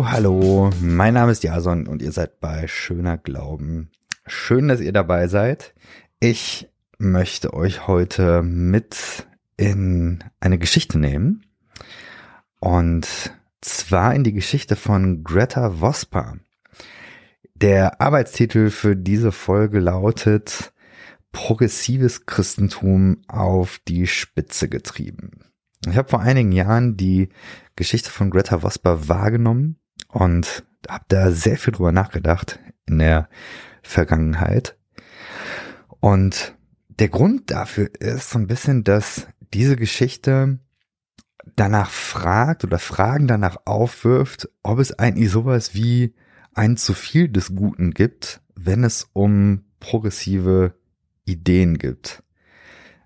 Hallo, hallo, mein Name ist Jason und ihr seid bei Schöner Glauben. Schön, dass ihr dabei seid. Ich möchte euch heute mit in eine Geschichte nehmen und zwar in die Geschichte von Greta Vospa. Der Arbeitstitel für diese Folge lautet Progressives Christentum auf die Spitze getrieben. Ich habe vor einigen Jahren die Geschichte von Greta Vosper wahrgenommen und habe da sehr viel drüber nachgedacht in der Vergangenheit. Und der Grund dafür ist so ein bisschen, dass diese Geschichte danach fragt oder Fragen danach aufwirft, ob es eigentlich sowas wie ein zu viel des Guten gibt, wenn es um progressive Ideen gibt.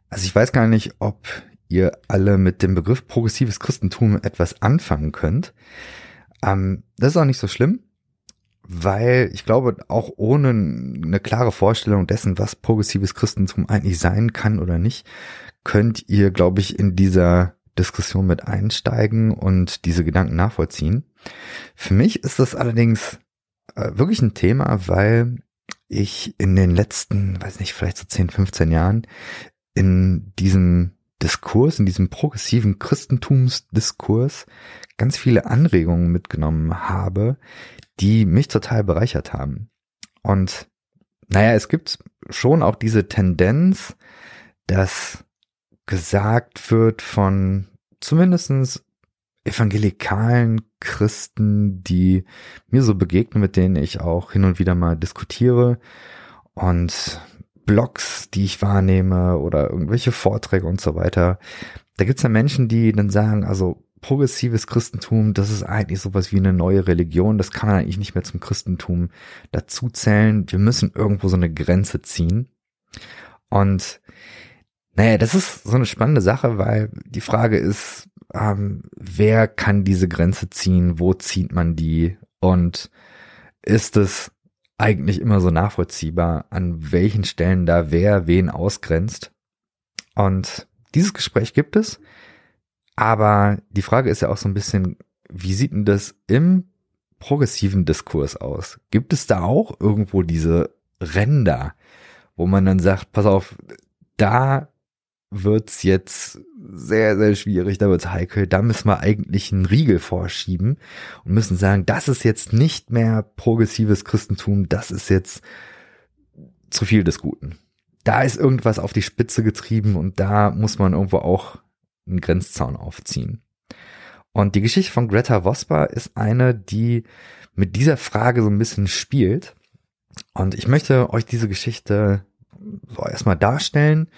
Also ich weiß gar nicht, ob ihr alle mit dem Begriff progressives Christentum etwas anfangen könnt. Ähm, das ist auch nicht so schlimm, weil ich glaube, auch ohne eine klare Vorstellung dessen, was progressives Christentum eigentlich sein kann oder nicht, könnt ihr, glaube ich, in dieser Diskussion mit einsteigen und diese Gedanken nachvollziehen. Für mich ist das allerdings äh, wirklich ein Thema, weil ich in den letzten, weiß nicht, vielleicht so 10, 15 Jahren in diesem Diskurs, in diesem progressiven Christentumsdiskurs ganz viele Anregungen mitgenommen habe, die mich total bereichert haben. Und naja, es gibt schon auch diese Tendenz, dass gesagt wird von zumindestens evangelikalen Christen, die mir so begegnen, mit denen ich auch hin und wieder mal diskutiere und Blogs, die ich wahrnehme oder irgendwelche Vorträge und so weiter. Da gibt's ja Menschen, die dann sagen, also progressives Christentum, das ist eigentlich sowas wie eine neue Religion, das kann man eigentlich nicht mehr zum Christentum dazu zählen. Wir müssen irgendwo so eine Grenze ziehen. Und naja, das ist so eine spannende Sache, weil die Frage ist, ähm, wer kann diese Grenze ziehen, wo zieht man die und ist es eigentlich immer so nachvollziehbar, an welchen Stellen da wer wen ausgrenzt. Und dieses Gespräch gibt es. Aber die Frage ist ja auch so ein bisschen, wie sieht denn das im progressiven Diskurs aus? Gibt es da auch irgendwo diese Ränder, wo man dann sagt, pass auf, da wird's jetzt sehr, sehr schwierig, da wird's heikel, da müssen wir eigentlich einen Riegel vorschieben und müssen sagen, das ist jetzt nicht mehr progressives Christentum, das ist jetzt zu viel des Guten. Da ist irgendwas auf die Spitze getrieben und da muss man irgendwo auch einen Grenzzaun aufziehen. Und die Geschichte von Greta Vospa ist eine, die mit dieser Frage so ein bisschen spielt. Und ich möchte euch diese Geschichte so erstmal darstellen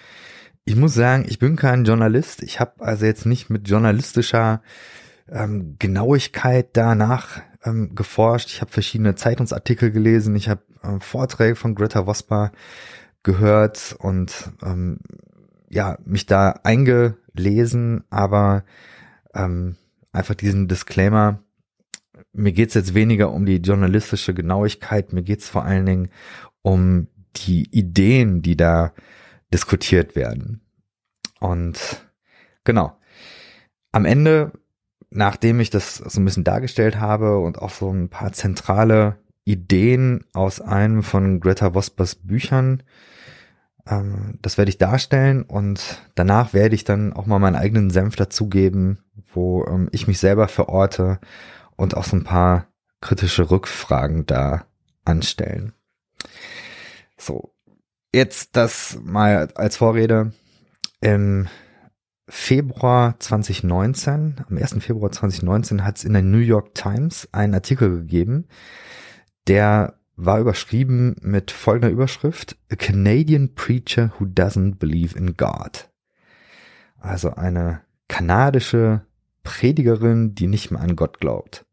ich muss sagen, ich bin kein Journalist. Ich habe also jetzt nicht mit journalistischer ähm, Genauigkeit danach ähm, geforscht. Ich habe verschiedene Zeitungsartikel gelesen. Ich habe äh, Vorträge von Greta Vospa gehört und ähm, ja mich da eingelesen, aber ähm, einfach diesen Disclaimer. Mir geht's jetzt weniger um die journalistische Genauigkeit, mir geht's vor allen Dingen um die Ideen, die da diskutiert werden. Und genau. Am Ende, nachdem ich das so ein bisschen dargestellt habe und auch so ein paar zentrale Ideen aus einem von Greta Vospers Büchern, ähm, das werde ich darstellen und danach werde ich dann auch mal meinen eigenen Senf dazugeben, wo ähm, ich mich selber verorte und auch so ein paar kritische Rückfragen da anstellen. So, Jetzt das mal als Vorrede. Im Februar 2019, am 1. Februar 2019 hat es in der New York Times einen Artikel gegeben, der war überschrieben mit folgender Überschrift, A Canadian Preacher Who Doesn't Believe in God. Also eine kanadische Predigerin, die nicht mehr an Gott glaubt.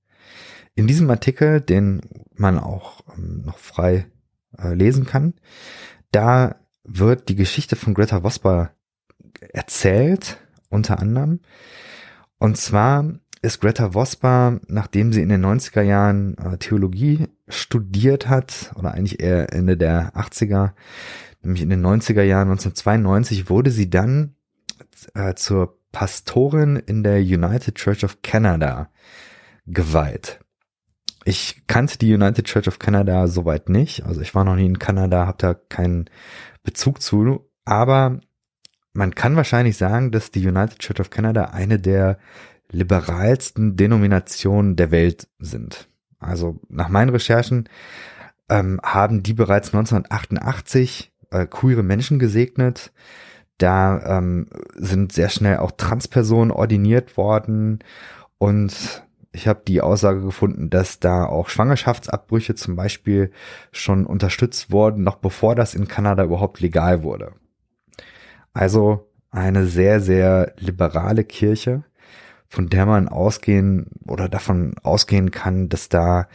In diesem Artikel, den man auch ähm, noch frei äh, lesen kann, da wird die Geschichte von Greta Vosper erzählt, unter anderem. Und zwar ist Greta Vosper, nachdem sie in den 90er Jahren äh, Theologie studiert hat, oder eigentlich eher Ende der 80er, nämlich in den 90er Jahren 1992, wurde sie dann äh, zur Pastorin in der United Church of Canada geweiht. Ich kannte die United Church of Canada soweit nicht. Also ich war noch nie in Kanada, habe da keinen Bezug zu. Aber man kann wahrscheinlich sagen, dass die United Church of Canada eine der liberalsten Denominationen der Welt sind. Also nach meinen Recherchen ähm, haben die bereits 1988 äh, queere Menschen gesegnet. Da ähm, sind sehr schnell auch Transpersonen ordiniert worden und ich habe die Aussage gefunden, dass da auch Schwangerschaftsabbrüche zum Beispiel schon unterstützt wurden, noch bevor das in Kanada überhaupt legal wurde. Also eine sehr, sehr liberale Kirche, von der man ausgehen oder davon ausgehen kann, dass da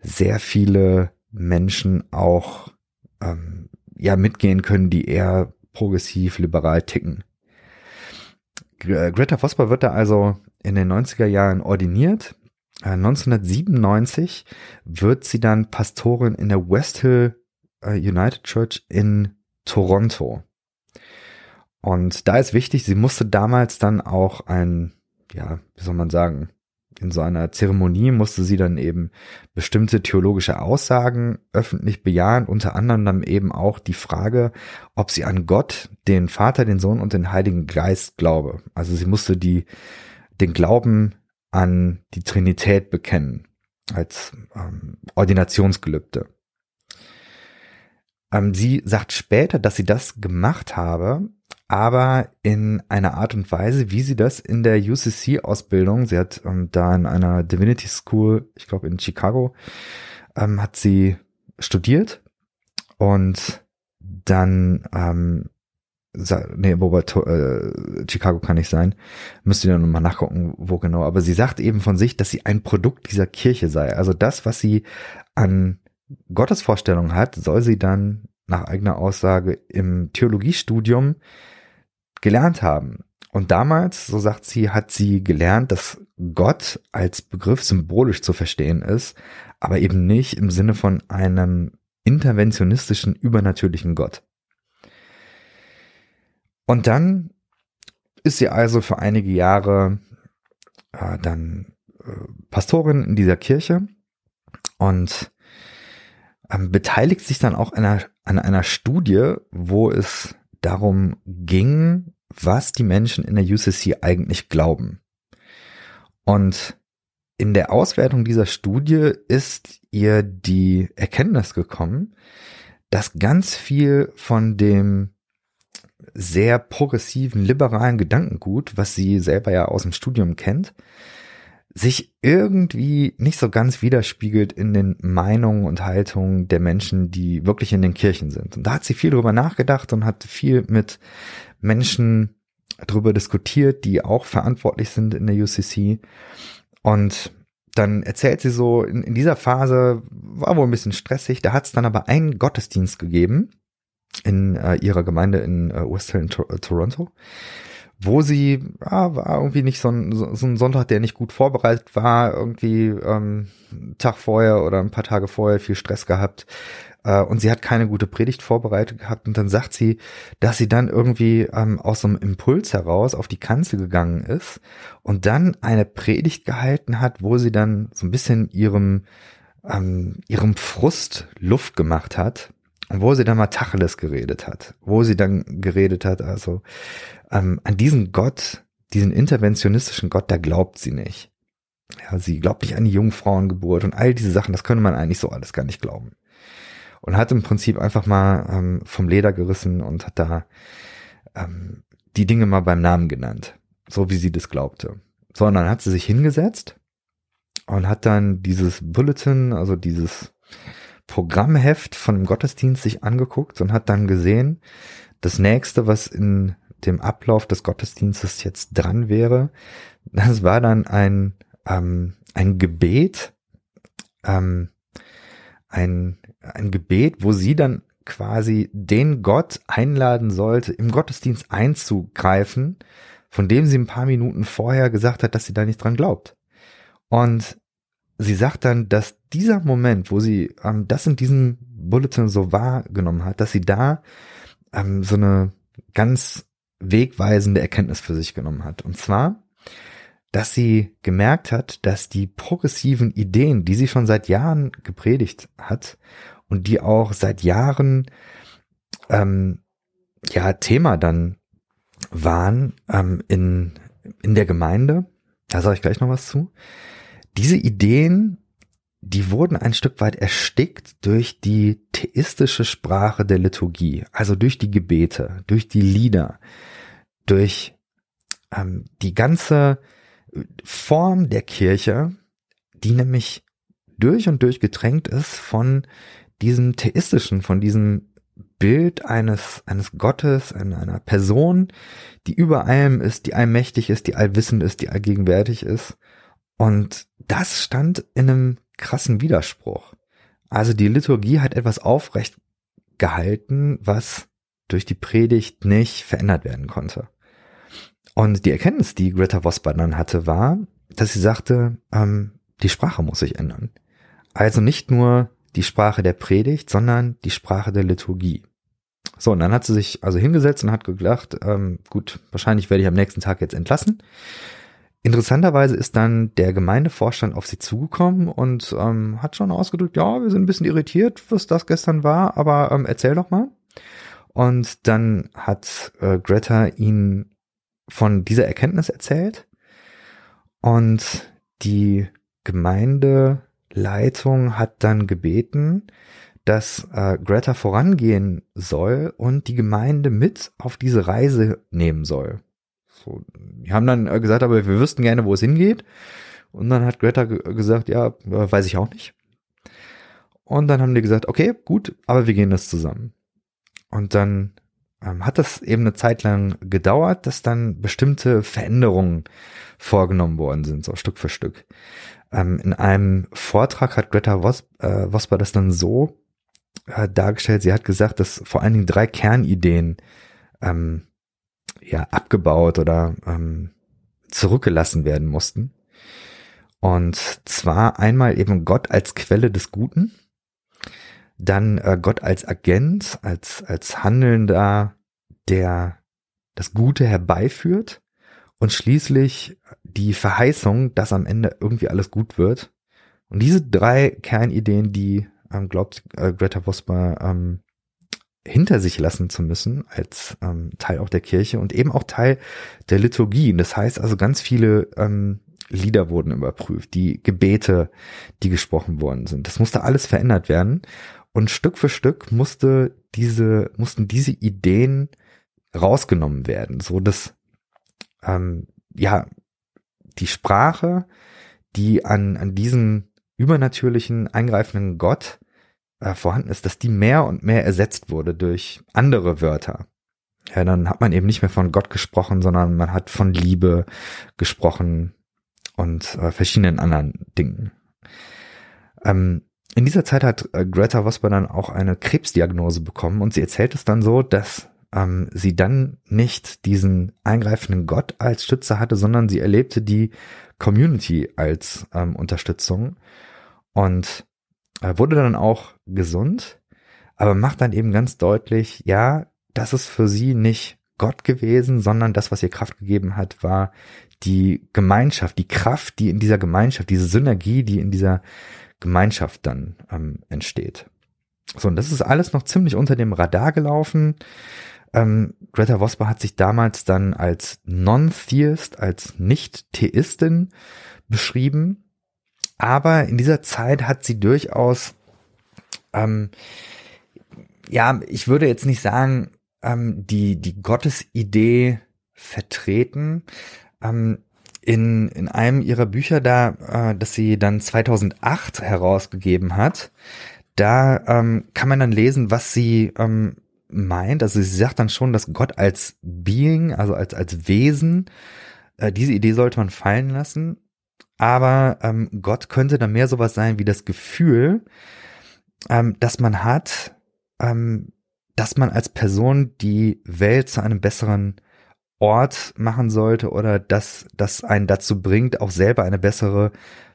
sehr viele Menschen auch ähm, ja mitgehen können, die eher progressiv liberal ticken. Greta Vosper wird da also in den 90er Jahren ordiniert 1997 äh, wird sie dann Pastorin in der West Hill äh, United Church in Toronto. Und da ist wichtig, sie musste damals dann auch ein, ja, wie soll man sagen, in so einer Zeremonie musste sie dann eben bestimmte theologische Aussagen öffentlich bejahen, unter anderem dann eben auch die Frage, ob sie an Gott, den Vater, den Sohn und den Heiligen Geist glaube. Also sie musste die, den Glauben an die Trinität bekennen als ähm, Ordinationsgelübde. Ähm, sie sagt später, dass sie das gemacht habe, aber in einer Art und Weise, wie sie das in der UCC-Ausbildung, sie hat ähm, da in einer Divinity School, ich glaube in Chicago, ähm, hat sie studiert und dann ähm, nee, wobei äh, Chicago kann nicht sein. Müsst ihr dann nochmal nachgucken, wo genau. Aber sie sagt eben von sich, dass sie ein Produkt dieser Kirche sei. Also das, was sie an Gottesvorstellungen hat, soll sie dann nach eigener Aussage im Theologiestudium gelernt haben. Und damals, so sagt sie, hat sie gelernt, dass Gott als Begriff symbolisch zu verstehen ist, aber eben nicht im Sinne von einem interventionistischen, übernatürlichen Gott. Und dann ist sie also für einige Jahre äh, dann äh, Pastorin in dieser Kirche und ähm, beteiligt sich dann auch einer, an einer Studie, wo es darum ging, was die Menschen in der UCC eigentlich glauben. Und in der Auswertung dieser Studie ist ihr die Erkenntnis gekommen, dass ganz viel von dem sehr progressiven, liberalen Gedankengut, was sie selber ja aus dem Studium kennt, sich irgendwie nicht so ganz widerspiegelt in den Meinungen und Haltungen der Menschen, die wirklich in den Kirchen sind. Und da hat sie viel drüber nachgedacht und hat viel mit Menschen drüber diskutiert, die auch verantwortlich sind in der UCC. Und dann erzählt sie so, in, in dieser Phase war wohl ein bisschen stressig, da hat es dann aber einen Gottesdienst gegeben, in äh, ihrer Gemeinde in äh, West Hill in to äh, Toronto, wo sie, ja, war irgendwie nicht so ein, so, ein Sonntag, der nicht gut vorbereitet war, irgendwie ähm, Tag vorher oder ein paar Tage vorher viel Stress gehabt äh, und sie hat keine gute Predigt vorbereitet gehabt und dann sagt sie, dass sie dann irgendwie ähm, aus so einem Impuls heraus auf die Kanzel gegangen ist und dann eine Predigt gehalten hat, wo sie dann so ein bisschen ihrem ähm, ihrem Frust Luft gemacht hat wo sie dann mal Tacheles geredet hat, wo sie dann geredet hat, also ähm, an diesen Gott, diesen interventionistischen Gott, da glaubt sie nicht. Ja, sie glaubt nicht an die Jungfrauengeburt und all diese Sachen, das könnte man eigentlich so alles gar nicht glauben. Und hat im Prinzip einfach mal ähm, vom Leder gerissen und hat da ähm, die Dinge mal beim Namen genannt, so wie sie das glaubte. So, und dann hat sie sich hingesetzt und hat dann dieses Bulletin, also dieses Programmheft von dem Gottesdienst sich angeguckt und hat dann gesehen, das nächste, was in dem Ablauf des Gottesdienstes jetzt dran wäre, das war dann ein, ähm, ein Gebet, ähm, ein, ein Gebet, wo sie dann quasi den Gott einladen sollte, im Gottesdienst einzugreifen, von dem sie ein paar Minuten vorher gesagt hat, dass sie da nicht dran glaubt. Und sie sagt dann, dass dieser Moment, wo sie ähm, das in diesem Bulletin so wahrgenommen hat, dass sie da ähm, so eine ganz wegweisende Erkenntnis für sich genommen hat. Und zwar dass sie gemerkt hat, dass die progressiven Ideen, die sie schon seit Jahren gepredigt hat und die auch seit Jahren ähm, ja Thema dann waren ähm, in in der Gemeinde, da sage ich gleich noch was zu. Diese Ideen, die wurden ein Stück weit erstickt durch die theistische Sprache der Liturgie, also durch die Gebete, durch die Lieder, durch ähm, die ganze Form der Kirche, die nämlich durch und durch getränkt ist von diesem theistischen, von diesem Bild eines, eines Gottes, einer, Person, die über allem ist, die allmächtig ist, die allwissend ist, die allgegenwärtig ist. Und das stand in einem krassen Widerspruch. Also die Liturgie hat etwas aufrecht gehalten, was durch die Predigt nicht verändert werden konnte. Und die Erkenntnis, die Greta Vosper dann hatte, war, dass sie sagte, ähm, die Sprache muss sich ändern. Also nicht nur die Sprache der Predigt, sondern die Sprache der Liturgie. So, und dann hat sie sich also hingesetzt und hat gedacht, ähm, gut, wahrscheinlich werde ich am nächsten Tag jetzt entlassen. Interessanterweise ist dann der Gemeindevorstand auf sie zugekommen und ähm, hat schon ausgedrückt, ja, wir sind ein bisschen irritiert, was das gestern war, aber ähm, erzähl doch mal. Und dann hat äh, Greta ihn von dieser Erkenntnis erzählt und die Gemeindeleitung hat dann gebeten, dass äh, Greta vorangehen soll und die Gemeinde mit auf diese Reise nehmen soll. So, die haben dann äh, gesagt, aber wir wüssten gerne, wo es hingeht. Und dann hat Greta gesagt, ja, äh, weiß ich auch nicht. Und dann haben die gesagt, okay, gut, aber wir gehen das zusammen. Und dann ähm, hat das eben eine Zeit lang gedauert, dass dann bestimmte Veränderungen vorgenommen worden sind, so Stück für Stück. Ähm, in einem Vortrag hat Greta Vos, äh, das dann so äh, dargestellt, sie hat gesagt, dass vor allen Dingen drei Kernideen ähm, ja abgebaut oder ähm, zurückgelassen werden mussten. Und zwar einmal eben Gott als Quelle des Guten, dann äh, Gott als Agent, als, als Handelnder, der das Gute herbeiführt und schließlich die Verheißung, dass am Ende irgendwie alles gut wird. Und diese drei Kernideen, die ähm, glaubt äh, Greta Vosper ähm, hinter sich lassen zu müssen als ähm, Teil auch der Kirche und eben auch Teil der Liturgie. Das heißt also ganz viele ähm, Lieder wurden überprüft, die Gebete, die gesprochen worden sind. Das musste alles verändert werden. Und Stück für Stück musste diese, mussten diese Ideen rausgenommen werden, so dass ähm, ja die Sprache, die an, an diesen übernatürlichen, eingreifenden Gott äh, vorhanden ist, dass die mehr und mehr ersetzt wurde durch andere Wörter. Ja, dann hat man eben nicht mehr von Gott gesprochen, sondern man hat von Liebe gesprochen und äh, verschiedenen anderen Dingen. Ähm, in dieser Zeit hat äh, Greta Vosper dann auch eine Krebsdiagnose bekommen und sie erzählt es dann so, dass ähm, sie dann nicht diesen eingreifenden Gott als Stützer hatte, sondern sie erlebte die Community als ähm, Unterstützung und wurde dann auch gesund, aber macht dann eben ganz deutlich, ja, das ist für sie nicht Gott gewesen, sondern das, was ihr Kraft gegeben hat, war die Gemeinschaft, die Kraft, die in dieser Gemeinschaft, diese Synergie, die in dieser Gemeinschaft dann ähm, entsteht. So, und das ist alles noch ziemlich unter dem Radar gelaufen. Ähm, Greta Vosper hat sich damals dann als Non-Theist, als Nicht-Theistin beschrieben. Aber in dieser Zeit hat sie durchaus, ähm, ja, ich würde jetzt nicht sagen, ähm, die, die Gottesidee vertreten. Ähm, in, in einem ihrer Bücher da, äh, das sie dann 2008 herausgegeben hat, da ähm, kann man dann lesen, was sie ähm, meint. Also sie sagt dann schon, dass Gott als Being, also als, als Wesen, äh, diese Idee sollte man fallen lassen. Aber ähm, Gott könnte dann mehr sowas sein wie das Gefühl, ähm, dass man hat, ähm, dass man als Person die Welt zu einem besseren Ort machen sollte oder dass das einen dazu bringt, auch selber eine bessere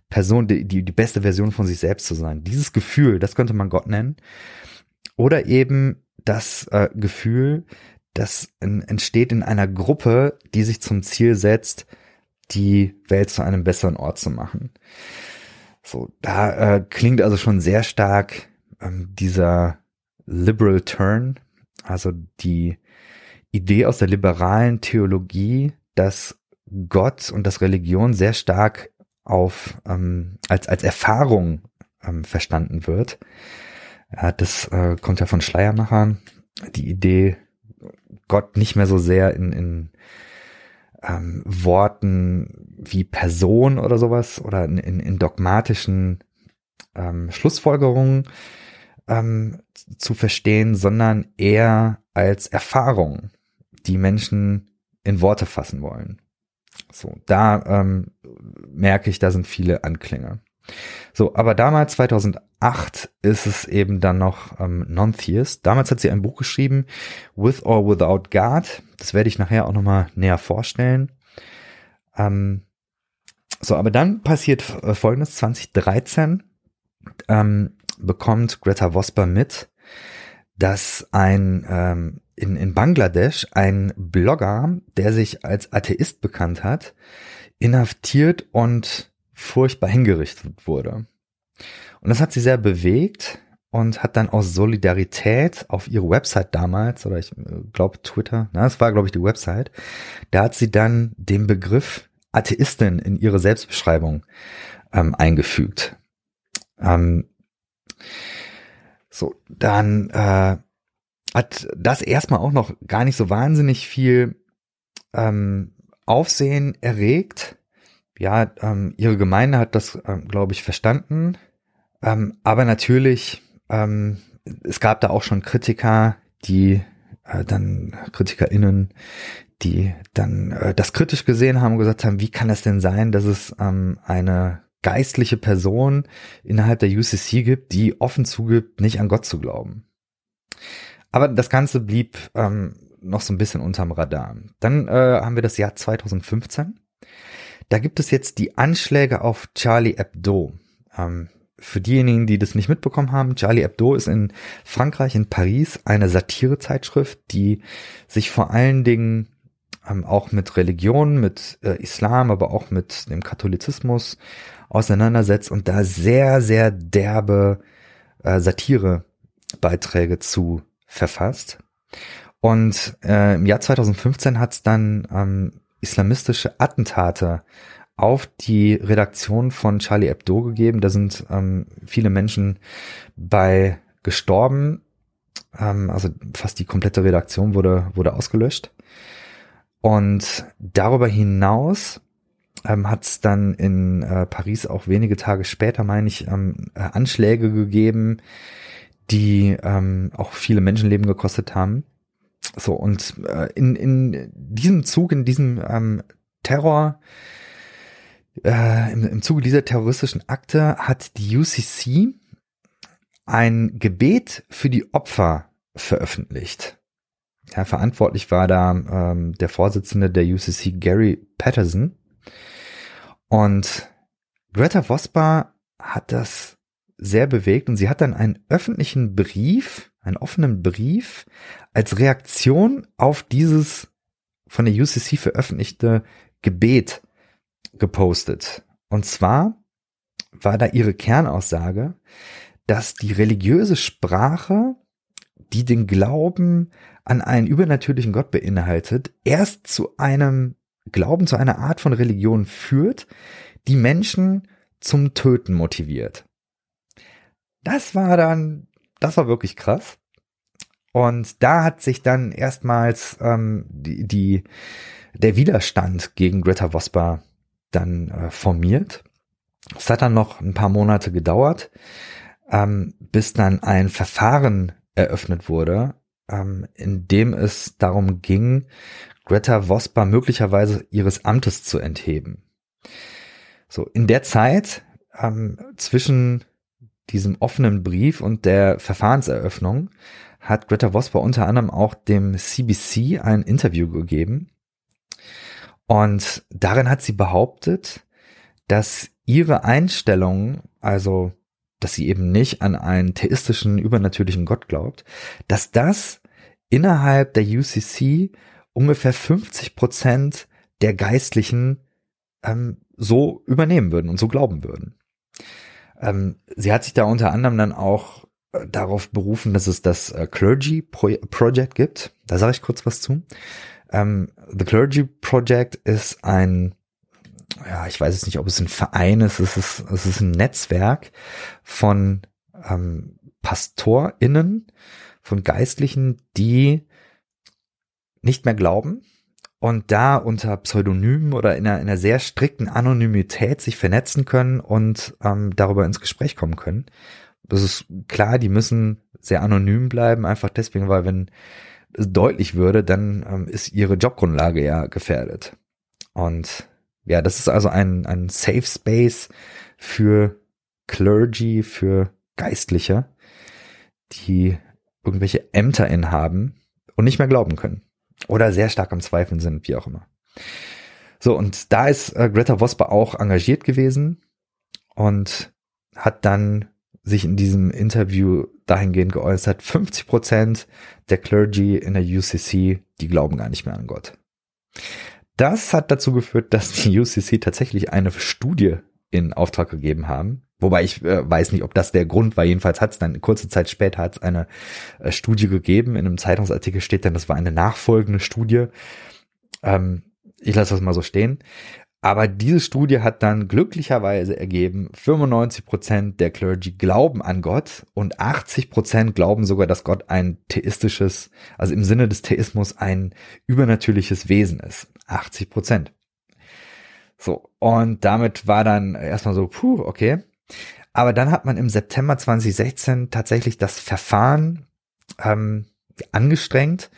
Person, die, die, die beste Version von sich selbst zu sein. Dieses Gefühl, das könnte man Gott nennen. Oder eben das äh, Gefühl, das entsteht in einer Gruppe, die sich zum Ziel setzt, die Welt zu einem besseren Ort zu machen. So, da äh, klingt also schon sehr stark ähm, dieser Liberal Turn, also die Idee aus der liberalen Theologie, dass Gott und das Religion sehr stark auf ähm, als als Erfahrung ähm, verstanden wird. Ja, das äh, kommt ja von Schleiermacher. Die Idee, Gott nicht mehr so sehr in, in ähm, Worten wie Person oder sowas oder in, in, dogmatischen ähm, Schlussfolgerungen ähm, zu verstehen, sondern eher als Erfahrung, die Menschen in Worte fassen wollen. So, da ähm, merke ich, da sind viele Anklänge. So, aber damals, 2008, ist es eben dann noch ähm, Non-Theist. Damals hat sie ein Buch geschrieben, With or Without God. Das werde ich nachher auch nochmal näher vorstellen. Ähm, so, aber dann passiert äh, folgendes, 2013 ähm, bekommt Greta Vosper mit, dass ein ähm, in, in Bangladesch ein Blogger, der sich als Atheist bekannt hat, inhaftiert und furchtbar hingerichtet wurde. Und das hat sie sehr bewegt und hat dann aus Solidarität auf ihre Website damals, oder ich äh, glaube Twitter, na, das war glaube ich die Website, da hat sie dann den Begriff Atheistin in ihre Selbstbeschreibung ähm, eingefügt. Ähm, so, dann äh, hat das erstmal auch noch gar nicht so wahnsinnig viel ähm, Aufsehen erregt. Ja, ähm, ihre Gemeinde hat das, ähm, glaube ich, verstanden. Ähm, aber natürlich, ähm, es gab da auch schon Kritiker, die äh, dann KritikerInnen, die dann äh, das kritisch gesehen haben und gesagt haben, wie kann es denn sein, dass es ähm, eine geistliche Person innerhalb der UCC gibt, die offen zugibt, nicht an Gott zu glauben. Aber das Ganze blieb ähm, noch so ein bisschen unterm Radar. Dann äh, haben wir das Jahr 2015. Da gibt es jetzt die Anschläge auf Charlie Hebdo. Ähm, für diejenigen, die das nicht mitbekommen haben, Charlie Hebdo ist in Frankreich, in Paris, eine Satirezeitschrift, die sich vor allen Dingen ähm, auch mit Religion, mit äh, Islam, aber auch mit dem Katholizismus auseinandersetzt und da sehr, sehr derbe äh, Satirebeiträge zu verfasst. Und äh, im Jahr 2015 hat es dann ähm, islamistische Attentate auf die Redaktion von Charlie Hebdo gegeben. Da sind ähm, viele Menschen bei gestorben. Ähm, also fast die komplette Redaktion wurde, wurde ausgelöscht. Und darüber hinaus ähm, hat es dann in äh, Paris auch wenige Tage später, meine ich, ähm, äh, Anschläge gegeben, die ähm, auch viele Menschenleben gekostet haben. So, und äh, in, in diesem Zug, in diesem ähm, Terror, äh, im, im Zuge dieser terroristischen Akte hat die UCC ein Gebet für die Opfer veröffentlicht. Ja, verantwortlich war da ähm, der Vorsitzende der UCC, Gary Patterson. Und Greta Vosper hat das sehr bewegt und sie hat dann einen öffentlichen Brief, einen offenen Brief als Reaktion auf dieses von der UCC veröffentlichte Gebet gepostet. Und zwar war da ihre Kernaussage, dass die religiöse Sprache, die den Glauben an einen übernatürlichen Gott beinhaltet, erst zu einem Glauben, zu einer Art von Religion führt, die Menschen zum Töten motiviert. Das war dann, das war wirklich krass. Und da hat sich dann erstmals ähm, die, die, der Widerstand gegen Greta Vosper dann äh, formiert. Es hat dann noch ein paar Monate gedauert, ähm, bis dann ein Verfahren eröffnet wurde, ähm, in dem es darum ging, Greta Vosper möglicherweise ihres Amtes zu entheben. So, in der Zeit ähm, zwischen diesem offenen Brief und der Verfahrenseröffnung hat Greta Vosper unter anderem auch dem CBC ein Interview gegeben. Und darin hat sie behauptet, dass ihre Einstellung, also dass sie eben nicht an einen theistischen, übernatürlichen Gott glaubt, dass das innerhalb der UCC ungefähr 50 Prozent der Geistlichen ähm, so übernehmen würden und so glauben würden. Ähm, sie hat sich da unter anderem dann auch äh, darauf berufen, dass es das äh, Clergy Pro Project gibt. Da sage ich kurz was zu. Ähm, The Clergy Project ist ein, ja, ich weiß jetzt nicht, ob es ein Verein ist, es ist, es ist ein Netzwerk von ähm, PastorInnen, von Geistlichen, die nicht mehr glauben und da unter Pseudonymen oder in einer, in einer sehr strikten Anonymität sich vernetzen können und ähm, darüber ins Gespräch kommen können. Das ist klar, die müssen sehr anonym bleiben, einfach deswegen, weil wenn es deutlich würde, dann ähm, ist ihre Jobgrundlage ja gefährdet. Und ja, das ist also ein, ein Safe Space für Clergy, für Geistliche, die irgendwelche Ämter inhaben und nicht mehr glauben können. Oder sehr stark am Zweifeln sind, wie auch immer. So, und da ist äh, Greta Vosper auch engagiert gewesen und hat dann sich in diesem Interview dahingehend geäußert, 50 Prozent der Clergy in der UCC, die glauben gar nicht mehr an Gott. Das hat dazu geführt, dass die UCC tatsächlich eine Studie in Auftrag gegeben haben. Wobei ich äh, weiß nicht, ob das der Grund war. Jedenfalls hat es dann kurze Zeit später hat's eine äh, Studie gegeben. In einem Zeitungsartikel steht dann, das war eine nachfolgende Studie. Ähm, ich lasse das mal so stehen. Aber diese Studie hat dann glücklicherweise ergeben, 95 Prozent der Clergy glauben an Gott und 80 Prozent glauben sogar, dass Gott ein theistisches, also im Sinne des Theismus ein übernatürliches Wesen ist. 80%. Prozent. So, und damit war dann erstmal so, puh, okay. Aber dann hat man im September 2016 tatsächlich das Verfahren ähm, angestrengt.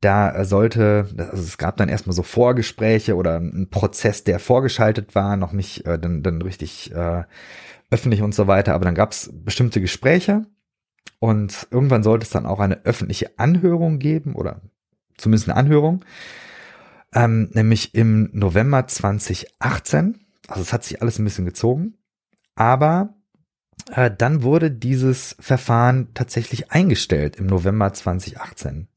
Da sollte, also es gab dann erstmal so Vorgespräche oder ein Prozess, der vorgeschaltet war, noch nicht äh, dann, dann richtig äh, öffentlich und so weiter, aber dann gab es bestimmte Gespräche und irgendwann sollte es dann auch eine öffentliche Anhörung geben oder zumindest eine Anhörung ähm, nämlich im November 2018. Also es hat sich alles ein bisschen gezogen, aber äh, dann wurde dieses Verfahren tatsächlich eingestellt im November 2018.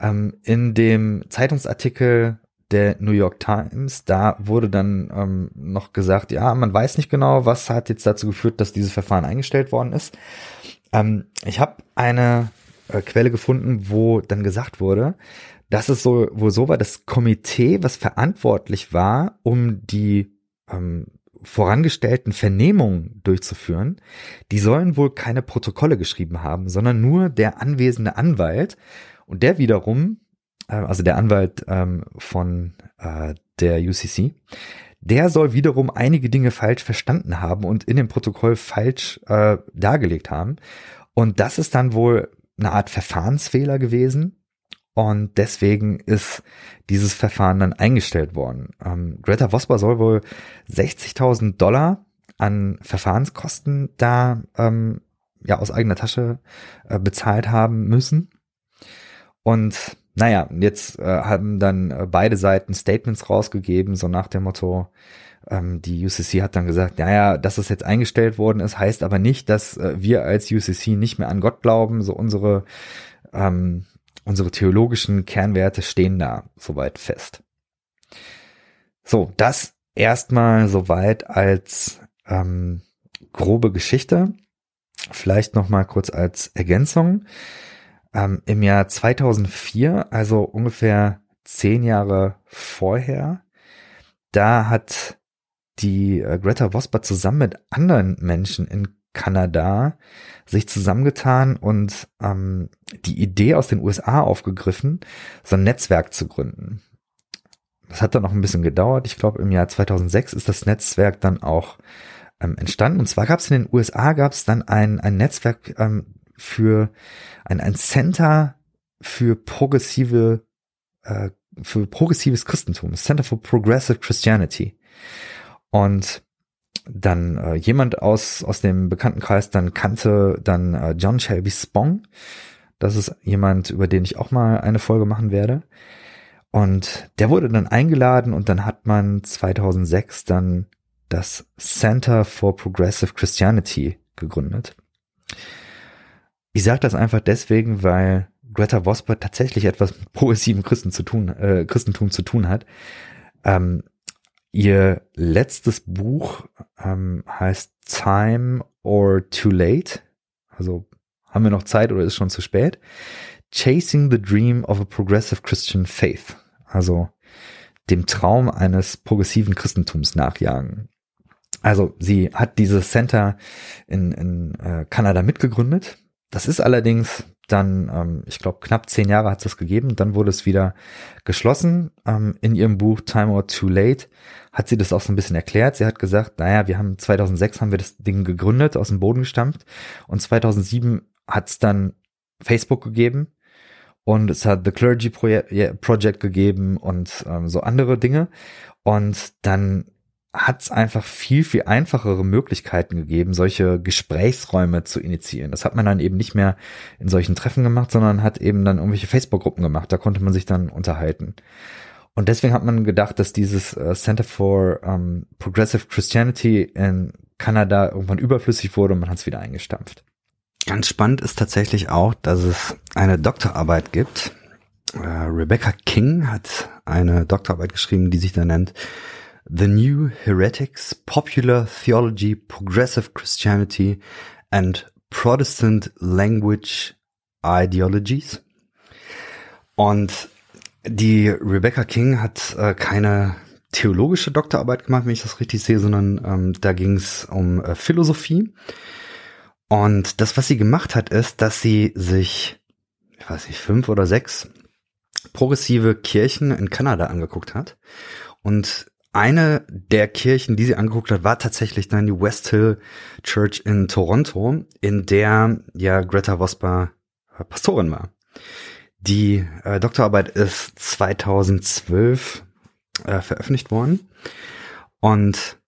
Ähm, in dem Zeitungsartikel der New York Times, da wurde dann ähm, noch gesagt, ja, man weiß nicht genau, was hat jetzt dazu geführt, dass dieses Verfahren eingestellt worden ist. Ähm, ich habe eine äh, Quelle gefunden, wo dann gesagt wurde, dass es so wohl so war, das Komitee, was verantwortlich war, um die ähm, vorangestellten Vernehmungen durchzuführen, die sollen wohl keine Protokolle geschrieben haben, sondern nur der anwesende Anwalt und der wiederum, äh, also der Anwalt ähm, von äh, der UCC, der soll wiederum einige Dinge falsch verstanden haben und in dem Protokoll falsch äh, dargelegt haben. Und das ist dann wohl eine Art Verfahrensfehler gewesen, und deswegen ist dieses Verfahren dann eingestellt worden. Ähm, Greta Vosper soll wohl 60.000 Dollar an Verfahrenskosten da ähm, ja aus eigener Tasche äh, bezahlt haben müssen. Und naja, jetzt äh, haben dann äh, beide Seiten Statements rausgegeben, so nach dem Motto, ähm, die UCC hat dann gesagt, naja, dass es jetzt eingestellt worden ist, heißt aber nicht, dass äh, wir als UCC nicht mehr an Gott glauben. So unsere ähm, unsere theologischen Kernwerte stehen da soweit fest. So, das erstmal soweit als ähm, grobe Geschichte. Vielleicht noch mal kurz als Ergänzung. Ähm, Im Jahr 2004, also ungefähr zehn Jahre vorher, da hat die äh, Greta Vosper zusammen mit anderen Menschen in Kanada sich zusammengetan und ähm, die Idee aus den USA aufgegriffen, so ein Netzwerk zu gründen. Das hat dann noch ein bisschen gedauert. Ich glaube, im Jahr 2006 ist das Netzwerk dann auch ähm, entstanden. Und zwar gab es in den USA gab es dann ein, ein Netzwerk ähm, für ein, ein Center für progressive äh, für progressives Christentum, Center for Progressive Christianity. Und dann äh, jemand aus, aus dem Bekanntenkreis dann kannte dann äh, John Shelby Spong. Das ist jemand, über den ich auch mal eine Folge machen werde. Und der wurde dann eingeladen und dann hat man 2006 dann das Center for Progressive Christianity gegründet. Ich sage das einfach deswegen, weil Greta Vosper tatsächlich etwas mit progressivem Christen zu tun, äh, Christentum zu tun hat. Ähm, Ihr letztes Buch ähm, heißt Time or Too Late. Also haben wir noch Zeit oder ist schon zu spät? Chasing the Dream of a Progressive Christian Faith. Also dem Traum eines progressiven Christentums nachjagen. Also sie hat dieses Center in, in äh, Kanada mitgegründet. Das ist allerdings dann, ähm, ich glaube, knapp zehn Jahre hat es das gegeben. Dann wurde es wieder geschlossen. Ähm, in ihrem Buch Time or Too Late hat sie das auch so ein bisschen erklärt. Sie hat gesagt, naja, wir haben 2006 haben wir das Ding gegründet, aus dem Boden gestampft und 2007 hat es dann Facebook gegeben und es hat The Clergy Project gegeben und ähm, so andere Dinge und dann hat es einfach viel, viel einfachere Möglichkeiten gegeben, solche Gesprächsräume zu initiieren. Das hat man dann eben nicht mehr in solchen Treffen gemacht, sondern hat eben dann irgendwelche Facebook-Gruppen gemacht. Da konnte man sich dann unterhalten. Und deswegen hat man gedacht, dass dieses äh, Center for um, Progressive Christianity in Kanada irgendwann überflüssig wurde und man hat es wieder eingestampft. Ganz spannend ist tatsächlich auch, dass es eine Doktorarbeit gibt. Äh, Rebecca King hat eine Doktorarbeit geschrieben, die sich da nennt The New Heretics, Popular Theology, Progressive Christianity and Protestant Language Ideologies. Und die Rebecca King hat äh, keine theologische Doktorarbeit gemacht, wenn ich das richtig sehe, sondern ähm, da ging es um äh, Philosophie. Und das, was sie gemacht hat, ist, dass sie sich, ich weiß nicht, fünf oder sechs progressive Kirchen in Kanada angeguckt hat und eine der Kirchen, die sie angeguckt hat, war tatsächlich dann die West Hill Church in Toronto, in der ja Greta Vosper äh, Pastorin war. Die äh, Doktorarbeit ist 2012 äh, veröffentlicht worden und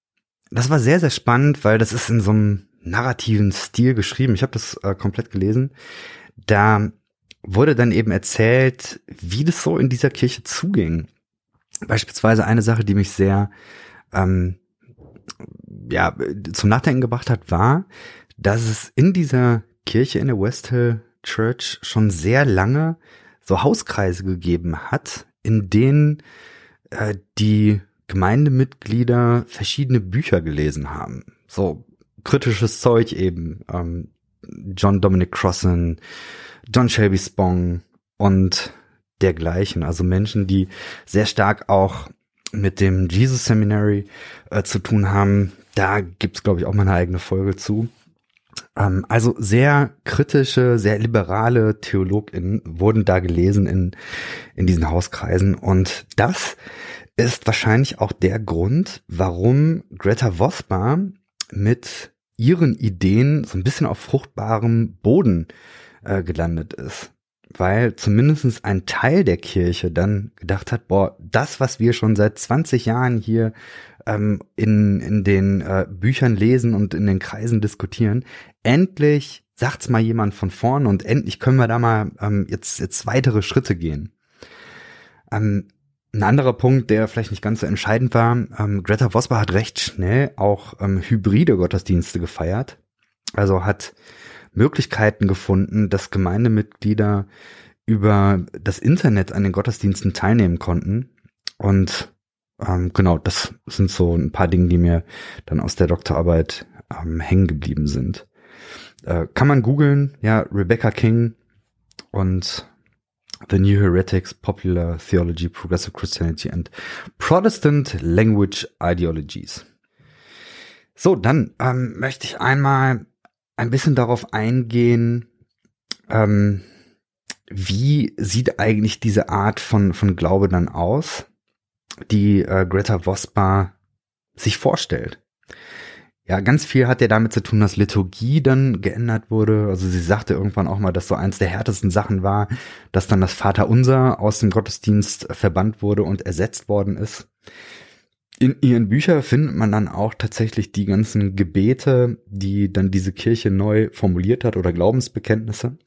das war sehr, sehr spannend, weil das ist in so einem narrativen Stil geschrieben. Ich habe das äh, komplett gelesen. Da wurde dann eben erzählt, wie das so in dieser Kirche zuging Beispielsweise eine Sache, die mich sehr ähm, ja, zum Nachdenken gebracht hat, war, dass es in dieser Kirche in der West Hill Church schon sehr lange so Hauskreise gegeben hat, in denen äh, die Gemeindemitglieder verschiedene Bücher gelesen haben. So kritisches Zeug eben. Ähm, John Dominic Crossan, John Shelby Spong und dergleichen. Also Menschen, die sehr stark auch mit dem Jesus Seminary äh, zu tun haben. Da gibt's glaube ich, auch mal eine eigene Folge zu. Ähm, also sehr kritische, sehr liberale TheologInnen wurden da gelesen in, in diesen Hauskreisen. Und das ist wahrscheinlich auch der Grund, warum Greta Vosper mit ihren Ideen so ein bisschen auf fruchtbarem Boden äh, gelandet ist weil zumindestens ein Teil der Kirche dann gedacht hat, boah, das, was wir schon seit 20 Jahren hier ähm, in, in den äh, Büchern lesen und in den Kreisen diskutieren, endlich sagt's mal jemand von vorn und endlich können wir da mal ähm, jetzt, jetzt weitere Schritte gehen. Ähm, ein anderer Punkt, der vielleicht nicht ganz so entscheidend war, ähm, Greta Vosper hat recht schnell auch ähm, hybride Gottesdienste gefeiert. Also hat Möglichkeiten gefunden, dass Gemeindemitglieder über das Internet an den Gottesdiensten teilnehmen konnten. Und ähm, genau, das sind so ein paar Dinge, die mir dann aus der Doktorarbeit ähm, hängen geblieben sind. Äh, kann man googeln, ja, Rebecca King und The New Heretics, Popular Theology, Progressive Christianity and Protestant Language Ideologies. So, dann ähm, möchte ich einmal ein bisschen darauf eingehen, ähm, wie sieht eigentlich diese Art von, von Glaube dann aus, die äh, Greta Vospa sich vorstellt. Ja, ganz viel hat ja damit zu tun, dass Liturgie dann geändert wurde. Also sie sagte irgendwann auch mal, dass so eins der härtesten Sachen war, dass dann das Vaterunser aus dem Gottesdienst verbannt wurde und ersetzt worden ist. In ihren Büchern findet man dann auch tatsächlich die ganzen Gebete, die dann diese Kirche neu formuliert hat oder Glaubensbekenntnisse.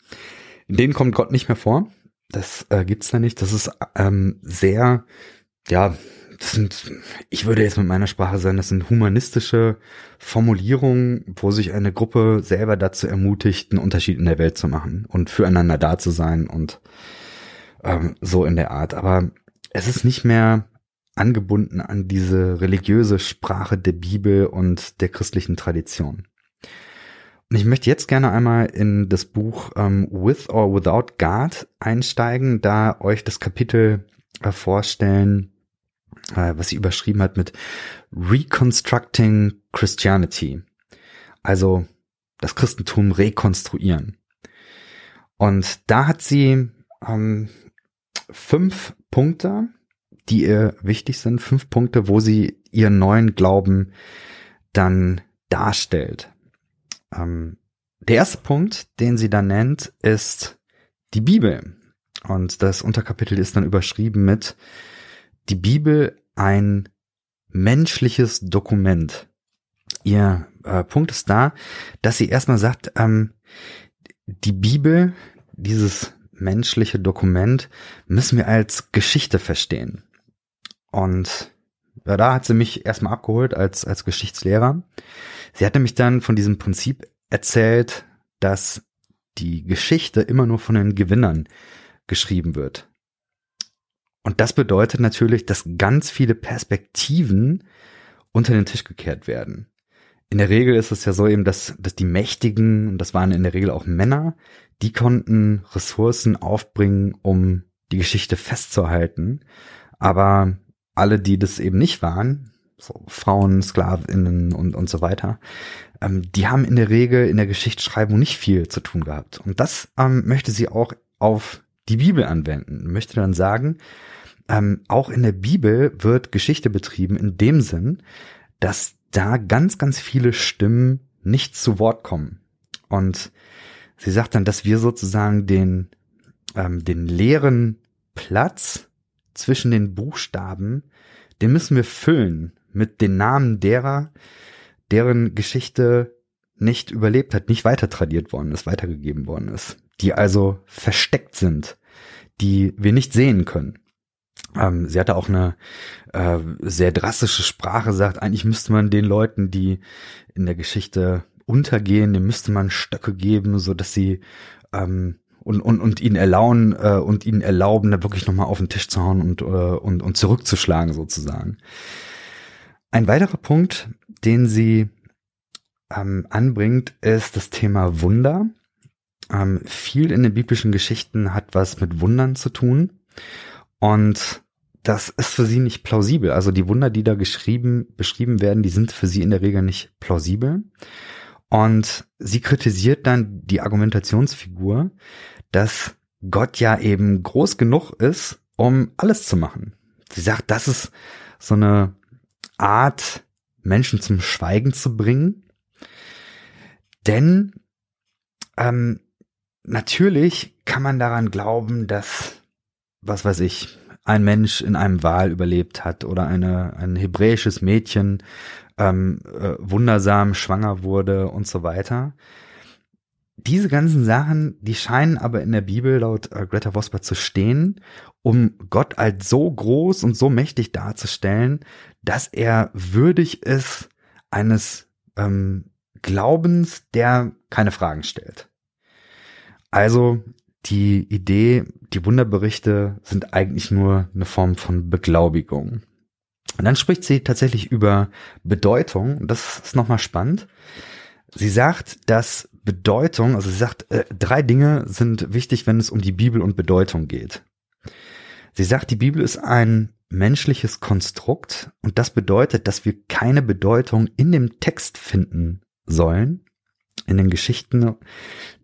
In denen kommt Gott nicht mehr vor. Das äh, gibt's da nicht. Das ist ähm, sehr, ja, das sind, ich würde jetzt mit meiner Sprache sagen, das sind humanistische Formulierungen, wo sich eine Gruppe selber dazu ermutigt, einen Unterschied in der Welt zu machen und füreinander da zu sein und ähm, so in der Art. Aber es ist nicht mehr angebunden an diese religiöse Sprache der Bibel und der christlichen Tradition. Und ich möchte jetzt gerne einmal in das Buch ähm, With or Without God einsteigen, da euch das Kapitel äh, vorstellen, äh, was sie überschrieben hat mit Reconstructing Christianity. Also das Christentum rekonstruieren. Und da hat sie ähm, fünf Punkte, die ihr wichtig sind, fünf Punkte, wo sie ihren neuen Glauben dann darstellt. Ähm, der erste Punkt, den sie da nennt, ist die Bibel. Und das Unterkapitel ist dann überschrieben mit die Bibel ein menschliches Dokument. Ihr äh, Punkt ist da, dass sie erstmal sagt, ähm, die Bibel, dieses menschliche Dokument, müssen wir als Geschichte verstehen. Und ja, da hat sie mich erstmal abgeholt als, als Geschichtslehrer. Sie hatte mich dann von diesem Prinzip erzählt, dass die Geschichte immer nur von den Gewinnern geschrieben wird. Und das bedeutet natürlich, dass ganz viele Perspektiven unter den Tisch gekehrt werden. In der Regel ist es ja so eben, dass, dass die Mächtigen, und das waren in der Regel auch Männer, die konnten Ressourcen aufbringen, um die Geschichte festzuhalten. Aber alle, die das eben nicht waren, so Frauen, Sklavinnen und, und so weiter, ähm, die haben in der Regel in der Geschichtsschreibung nicht viel zu tun gehabt. Und das ähm, möchte sie auch auf die Bibel anwenden. Möchte dann sagen, ähm, auch in der Bibel wird Geschichte betrieben in dem Sinn, dass da ganz, ganz viele Stimmen nicht zu Wort kommen. Und sie sagt dann, dass wir sozusagen den, ähm, den leeren Platz zwischen den Buchstaben, den müssen wir füllen mit den Namen derer, deren Geschichte nicht überlebt hat, nicht weiter tradiert worden ist, weitergegeben worden ist, die also versteckt sind, die wir nicht sehen können. Ähm, sie hatte auch eine äh, sehr drastische Sprache, sagt, eigentlich müsste man den Leuten, die in der Geschichte untergehen, dem müsste man Stöcke geben, so dass sie ähm, und, und, und ihnen erlauben äh, und ihnen erlauben, da wirklich nochmal auf den Tisch zu hauen und, äh, und, und zurückzuschlagen sozusagen. Ein weiterer Punkt, den sie ähm, anbringt, ist das Thema Wunder. Ähm, viel in den biblischen Geschichten hat was mit Wundern zu tun. Und das ist für sie nicht plausibel. Also die Wunder, die da geschrieben, beschrieben werden, die sind für sie in der Regel nicht plausibel. Und sie kritisiert dann die Argumentationsfigur, dass Gott ja eben groß genug ist, um alles zu machen. Sie sagt, das ist so eine Art, Menschen zum Schweigen zu bringen. Denn ähm, natürlich kann man daran glauben, dass, was weiß ich, ein Mensch in einem Wal überlebt hat oder eine, ein hebräisches Mädchen ähm, äh, wundersam schwanger wurde und so weiter. Diese ganzen Sachen, die scheinen aber in der Bibel laut äh, Greta Vosper zu stehen, um Gott als so groß und so mächtig darzustellen, dass er würdig ist eines ähm, Glaubens, der keine Fragen stellt. Also die Idee, die Wunderberichte sind eigentlich nur eine Form von Beglaubigung. Und dann spricht sie tatsächlich über Bedeutung. Das ist nochmal spannend. Sie sagt, dass Bedeutung, also sie sagt, äh, drei Dinge sind wichtig, wenn es um die Bibel und Bedeutung geht. Sie sagt, die Bibel ist ein menschliches Konstrukt und das bedeutet, dass wir keine Bedeutung in dem Text finden sollen, in den Geschichten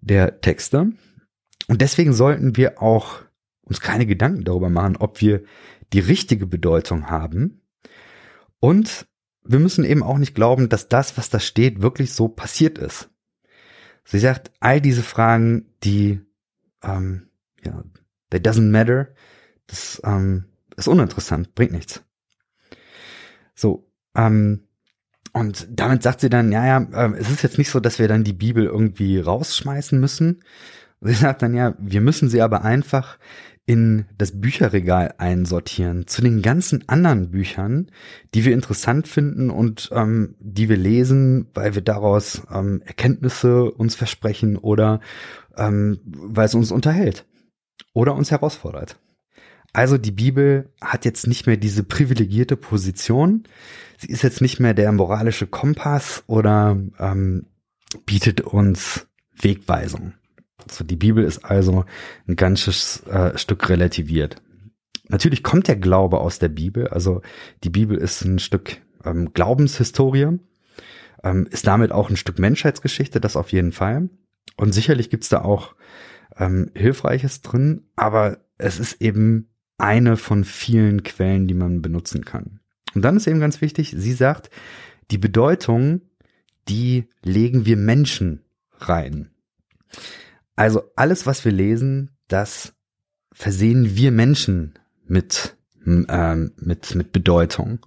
der Texte, und deswegen sollten wir auch uns keine Gedanken darüber machen, ob wir die richtige Bedeutung haben. Und wir müssen eben auch nicht glauben, dass das, was da steht, wirklich so passiert ist. Sie sagt, all diese Fragen, die, ähm, ja, they doesn't matter, das ähm, ist uninteressant, bringt nichts. So, ähm, und damit sagt sie dann, ja, ja, äh, es ist jetzt nicht so, dass wir dann die Bibel irgendwie rausschmeißen müssen, Sie sagt dann ja, wir müssen sie aber einfach in das Bücherregal einsortieren zu den ganzen anderen Büchern, die wir interessant finden und ähm, die wir lesen, weil wir daraus ähm, Erkenntnisse uns versprechen oder ähm, weil es uns unterhält oder uns herausfordert. Also die Bibel hat jetzt nicht mehr diese privilegierte Position. Sie ist jetzt nicht mehr der moralische Kompass oder ähm, bietet uns Wegweisung. So, die Bibel ist also ein ganzes äh, Stück relativiert. Natürlich kommt der Glaube aus der Bibel. Also die Bibel ist ein Stück ähm, Glaubenshistorie, ähm, ist damit auch ein Stück Menschheitsgeschichte, das auf jeden Fall. Und sicherlich gibt's da auch ähm, Hilfreiches drin, aber es ist eben eine von vielen Quellen, die man benutzen kann. Und dann ist eben ganz wichtig, sie sagt, die Bedeutung, die legen wir Menschen rein. Also alles, was wir lesen, das versehen wir Menschen mit, ähm, mit, mit Bedeutung.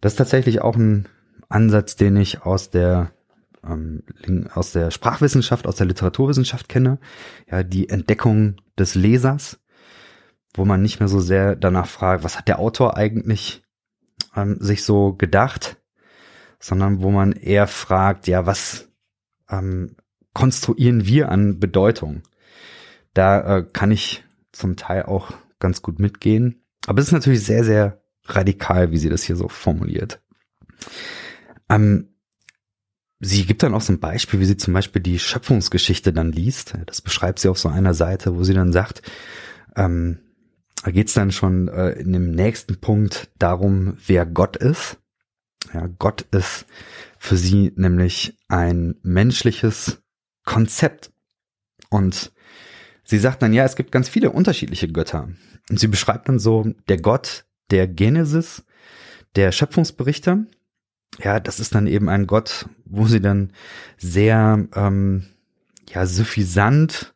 Das ist tatsächlich auch ein Ansatz, den ich aus der ähm, aus der Sprachwissenschaft, aus der Literaturwissenschaft kenne. Ja, die Entdeckung des Lesers, wo man nicht mehr so sehr danach fragt, was hat der Autor eigentlich ähm, sich so gedacht, sondern wo man eher fragt, ja, was ähm, konstruieren wir an Bedeutung? Da äh, kann ich zum Teil auch ganz gut mitgehen. Aber es ist natürlich sehr, sehr radikal, wie sie das hier so formuliert. Ähm, sie gibt dann auch so ein Beispiel, wie sie zum Beispiel die Schöpfungsgeschichte dann liest. Das beschreibt sie auf so einer Seite, wo sie dann sagt, ähm, da geht's dann schon äh, in dem nächsten Punkt darum, wer Gott ist. Ja, Gott ist für sie nämlich ein menschliches Konzept. Und sie sagt dann, ja, es gibt ganz viele unterschiedliche Götter. Und sie beschreibt dann so, der Gott der Genesis, der Schöpfungsberichte, ja, das ist dann eben ein Gott, wo sie dann sehr, ähm, ja, suffisant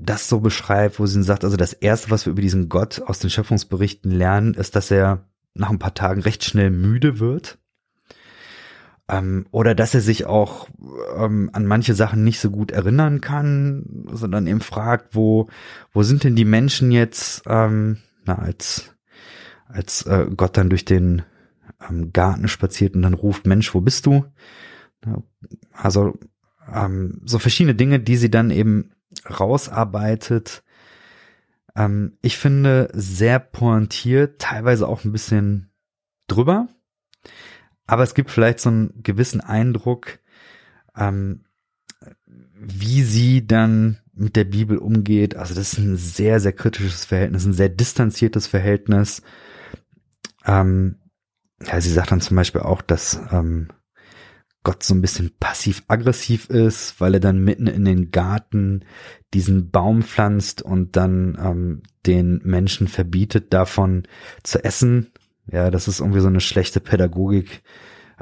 das so beschreibt, wo sie sagt, also das erste, was wir über diesen Gott aus den Schöpfungsberichten lernen, ist, dass er nach ein paar Tagen recht schnell müde wird. Ähm, oder dass er sich auch ähm, an manche Sachen nicht so gut erinnern kann, sondern eben fragt, wo, wo sind denn die Menschen jetzt, ähm, na, als, als äh, Gott dann durch den ähm, Garten spaziert und dann ruft, Mensch, wo bist du? Also ähm, so verschiedene Dinge, die sie dann eben rausarbeitet. Ähm, ich finde sehr pointiert, teilweise auch ein bisschen drüber. Aber es gibt vielleicht so einen gewissen Eindruck, ähm, wie sie dann mit der Bibel umgeht. Also das ist ein sehr, sehr kritisches Verhältnis, ein sehr distanziertes Verhältnis. Ähm, ja, sie sagt dann zum Beispiel auch, dass ähm, Gott so ein bisschen passiv-aggressiv ist, weil er dann mitten in den Garten diesen Baum pflanzt und dann ähm, den Menschen verbietet, davon zu essen. Ja, das ist irgendwie so eine schlechte Pädagogik,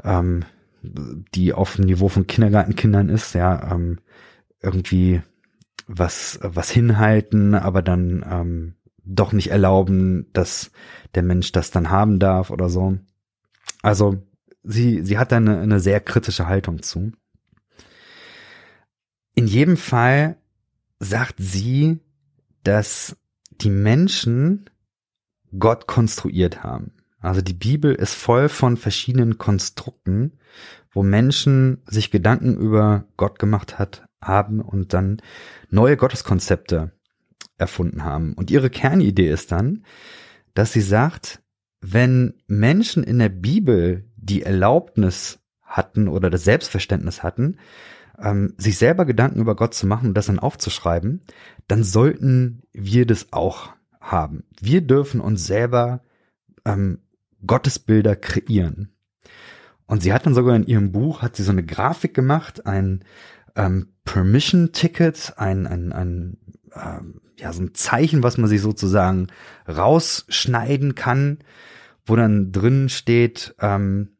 ähm, die auf dem Niveau von Kindergartenkindern ist, ja, ähm, irgendwie was, was hinhalten, aber dann ähm, doch nicht erlauben, dass der Mensch das dann haben darf oder so. Also sie, sie hat da eine, eine sehr kritische Haltung zu. In jedem Fall sagt sie, dass die Menschen Gott konstruiert haben. Also die Bibel ist voll von verschiedenen Konstrukten, wo Menschen sich Gedanken über Gott gemacht hat, haben und dann neue Gotteskonzepte erfunden haben. Und ihre Kernidee ist dann, dass sie sagt, wenn Menschen in der Bibel die Erlaubnis hatten oder das Selbstverständnis hatten, ähm, sich selber Gedanken über Gott zu machen und das dann aufzuschreiben, dann sollten wir das auch haben. Wir dürfen uns selber ähm, Gottesbilder kreieren. Und sie hat dann sogar in ihrem Buch, hat sie so eine Grafik gemacht, ein ähm, Permission-Ticket, ein, ein, ein ähm, ja, so ein Zeichen, was man sich sozusagen rausschneiden kann, wo dann drin steht, ähm,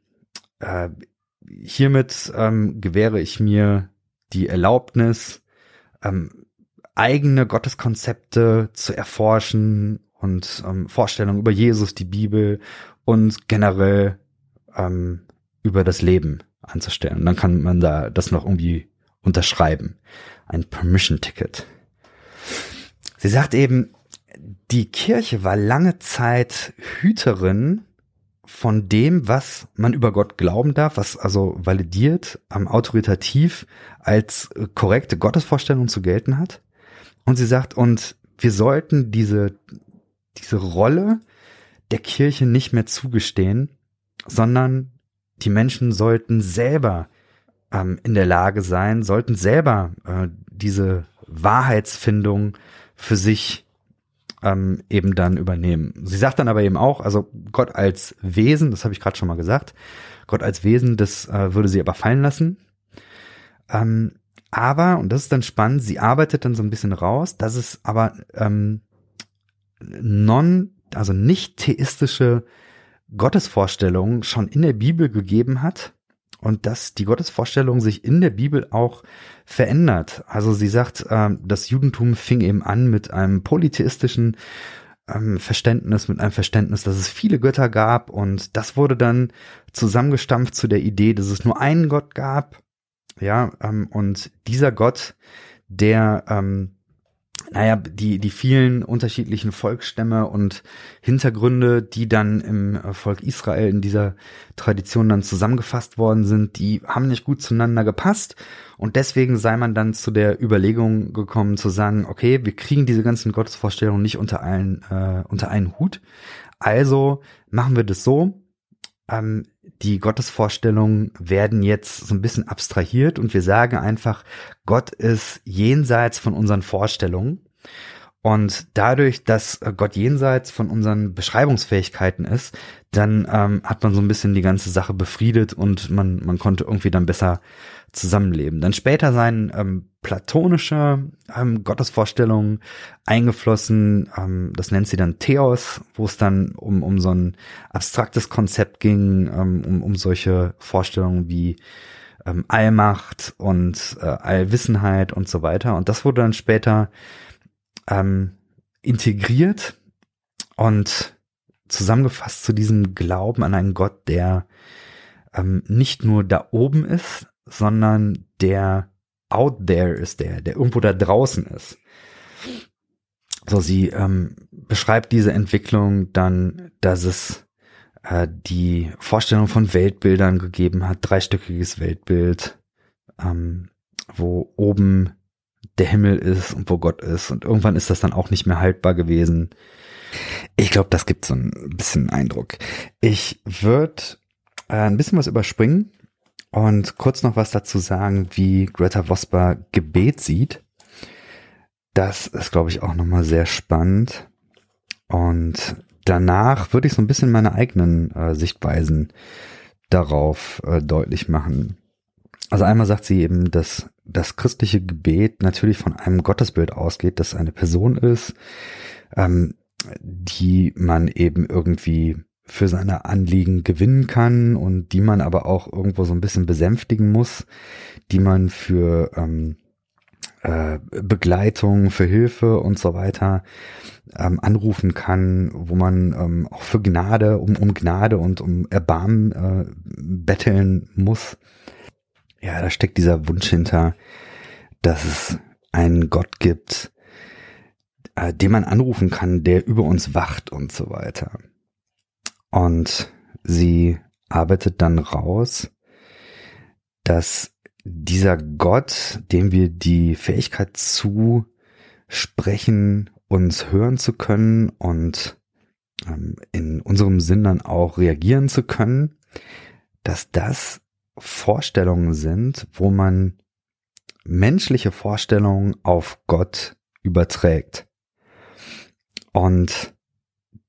äh, hiermit ähm, gewähre ich mir die Erlaubnis, ähm, eigene Gotteskonzepte zu erforschen und ähm, Vorstellungen über Jesus, die Bibel und generell ähm, über das Leben anzustellen. Und dann kann man da das noch irgendwie unterschreiben. Ein Permission-Ticket. Sie sagt eben, die Kirche war lange Zeit Hüterin von dem, was man über Gott glauben darf, was also validiert, ähm, autoritativ als korrekte Gottesvorstellung zu gelten hat. Und sie sagt, und wir sollten diese diese Rolle der Kirche nicht mehr zugestehen, sondern die Menschen sollten selber ähm, in der Lage sein, sollten selber äh, diese Wahrheitsfindung für sich ähm, eben dann übernehmen. Sie sagt dann aber eben auch, also Gott als Wesen, das habe ich gerade schon mal gesagt, Gott als Wesen, das äh, würde sie aber fallen lassen. Ähm, aber, und das ist dann spannend, sie arbeitet dann so ein bisschen raus, dass es aber ähm, non, also nicht theistische Gottesvorstellungen schon in der Bibel gegeben hat und dass die Gottesvorstellung sich in der Bibel auch verändert. Also sie sagt, äh, das Judentum fing eben an mit einem polytheistischen ähm, Verständnis, mit einem Verständnis, dass es viele Götter gab und das wurde dann zusammengestampft zu der Idee, dass es nur einen Gott gab. Ja, ähm, und dieser Gott, der ähm, naja, die, die vielen unterschiedlichen Volksstämme und Hintergründe, die dann im Volk Israel in dieser Tradition dann zusammengefasst worden sind, die haben nicht gut zueinander gepasst. Und deswegen sei man dann zu der Überlegung gekommen zu sagen, okay, wir kriegen diese ganzen Gottesvorstellungen nicht unter einen, äh, unter einen Hut. Also machen wir das so, ähm, die Gottesvorstellungen werden jetzt so ein bisschen abstrahiert und wir sagen einfach, Gott ist jenseits von unseren Vorstellungen. Und dadurch, dass Gott jenseits von unseren Beschreibungsfähigkeiten ist, dann ähm, hat man so ein bisschen die ganze Sache befriedet und man, man konnte irgendwie dann besser zusammenleben. Dann später seien ähm, platonische ähm, Gottesvorstellungen eingeflossen, ähm, das nennt sie dann Theos, wo es dann um, um so ein abstraktes Konzept ging, ähm, um, um solche Vorstellungen wie ähm, Allmacht und äh, Allwissenheit und so weiter. Und das wurde dann später ähm, integriert und zusammengefasst zu diesem Glauben an einen Gott, der ähm, nicht nur da oben ist, sondern der out there ist, der, der irgendwo da draußen ist. So, sie ähm, beschreibt diese Entwicklung dann, dass es äh, die Vorstellung von Weltbildern gegeben hat, dreistöckiges Weltbild, ähm, wo oben der Himmel ist und wo Gott ist. Und irgendwann ist das dann auch nicht mehr haltbar gewesen. Ich glaube, das gibt so ein bisschen Eindruck. Ich würde äh, ein bisschen was überspringen und kurz noch was dazu sagen, wie Greta Vosper Gebet sieht. Das ist, glaube ich, auch nochmal sehr spannend. Und danach würde ich so ein bisschen meine eigenen äh, Sichtweisen darauf äh, deutlich machen. Also einmal sagt sie eben, dass das christliche Gebet natürlich von einem Gottesbild ausgeht, das eine Person ist, ähm, die man eben irgendwie für seine Anliegen gewinnen kann und die man aber auch irgendwo so ein bisschen besänftigen muss, die man für ähm, äh, Begleitung, für Hilfe und so weiter ähm, anrufen kann, wo man ähm, auch für Gnade, um, um Gnade und um Erbarmen äh, betteln muss. Ja, da steckt dieser Wunsch hinter, dass es einen Gott gibt, äh, den man anrufen kann, der über uns wacht und so weiter. Und sie arbeitet dann raus, dass dieser Gott, dem wir die Fähigkeit zusprechen, uns hören zu können und ähm, in unserem Sinn dann auch reagieren zu können, dass das Vorstellungen sind, wo man menschliche Vorstellungen auf Gott überträgt. Und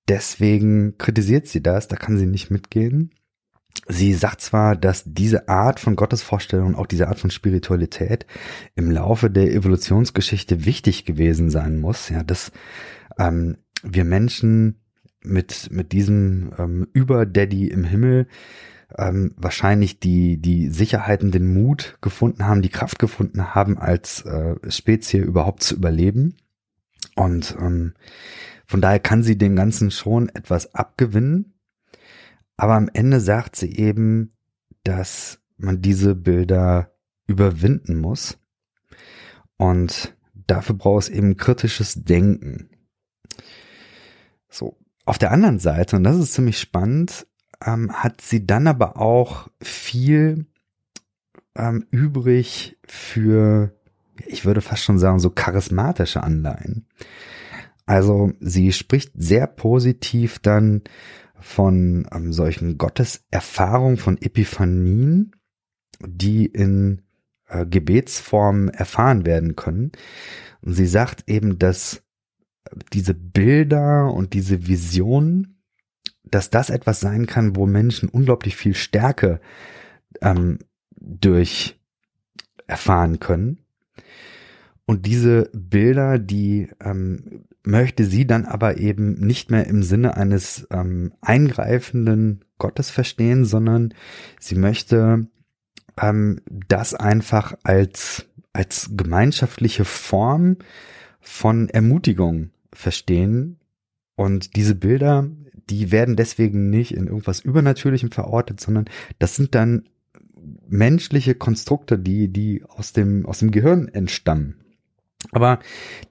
deswegen kritisiert sie das, da kann sie nicht mitgehen. Sie sagt zwar, dass diese Art von Gottesvorstellung, auch diese Art von Spiritualität im Laufe der Evolutionsgeschichte wichtig gewesen sein muss, ja, dass ähm, wir Menschen mit, mit diesem ähm, Über-Daddy im Himmel ähm, wahrscheinlich die, die Sicherheiten, den Mut gefunden haben, die Kraft gefunden haben, als äh, Spezie überhaupt zu überleben. Und ähm, von daher kann sie dem Ganzen schon etwas abgewinnen. Aber am Ende sagt sie eben, dass man diese Bilder überwinden muss. Und dafür braucht es eben kritisches Denken. So. Auf der anderen Seite, und das ist ziemlich spannend, ähm, hat sie dann aber auch viel ähm, übrig für, ich würde fast schon sagen, so charismatische Anleihen. Also sie spricht sehr positiv dann von ähm, solchen Gotteserfahrungen, von Epiphanien, die in äh, Gebetsform erfahren werden können. Und sie sagt eben, dass diese Bilder und diese Visionen, dass das etwas sein kann, wo Menschen unglaublich viel Stärke ähm, durch erfahren können. Und diese Bilder, die ähm, möchte sie dann aber eben nicht mehr im Sinne eines ähm, eingreifenden Gottes verstehen, sondern sie möchte ähm, das einfach als, als gemeinschaftliche Form von Ermutigung verstehen. Und diese Bilder, die werden deswegen nicht in irgendwas Übernatürlichem verortet, sondern das sind dann menschliche Konstrukte, die, die aus dem, aus dem Gehirn entstammen. Aber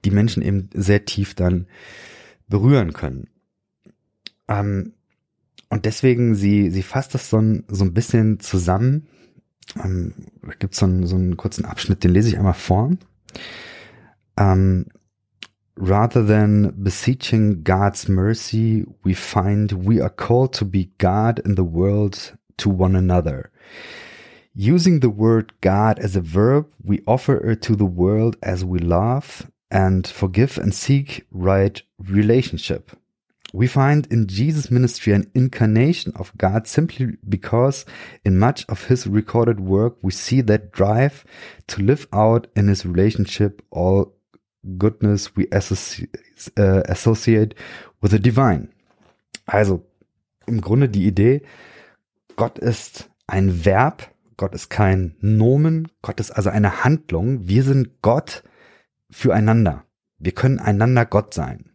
die Menschen eben sehr tief dann berühren können. Ähm, und deswegen, sie, sie fasst das so ein, so ein bisschen zusammen. Ähm, da gibt so es so einen kurzen Abschnitt, den lese ich einmal vor. Um, rather than beseeching God's mercy, we find we are called to be God in the world to one another. Using the word God as a verb, we offer it to the world as we love and forgive and seek right relationship. We find in Jesus' ministry an incarnation of God simply because in much of his recorded work we see that drive to live out in his relationship all goodness we associate, uh, associate with the divine. Also im Grunde die Idee, Gott ist ein Verb, Gott ist kein Nomen, Gott ist also eine Handlung. Wir sind Gott füreinander. Wir können einander Gott sein.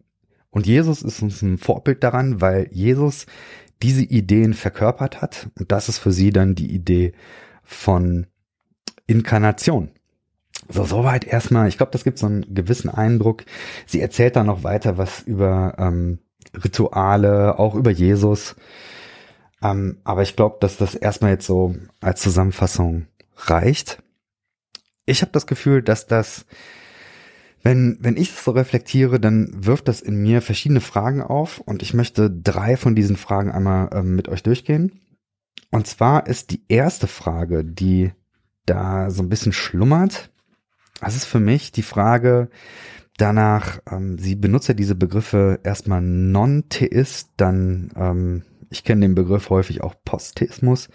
Und Jesus ist uns ein Vorbild daran, weil Jesus diese Ideen verkörpert hat. Und das ist für sie dann die Idee von Inkarnation. So, soweit erstmal. Ich glaube, das gibt so einen gewissen Eindruck. Sie erzählt dann noch weiter was über ähm, Rituale, auch über Jesus. Ähm, aber ich glaube, dass das erstmal jetzt so als Zusammenfassung reicht. Ich habe das Gefühl, dass das, wenn, wenn ich es so reflektiere, dann wirft das in mir verschiedene Fragen auf und ich möchte drei von diesen Fragen einmal ähm, mit euch durchgehen. Und zwar ist die erste Frage, die da so ein bisschen schlummert, das ist für mich die Frage danach, ähm, sie benutzt ja diese Begriffe erstmal Non-Theist, dann ähm, ich kenne den Begriff häufig auch Posttheismus,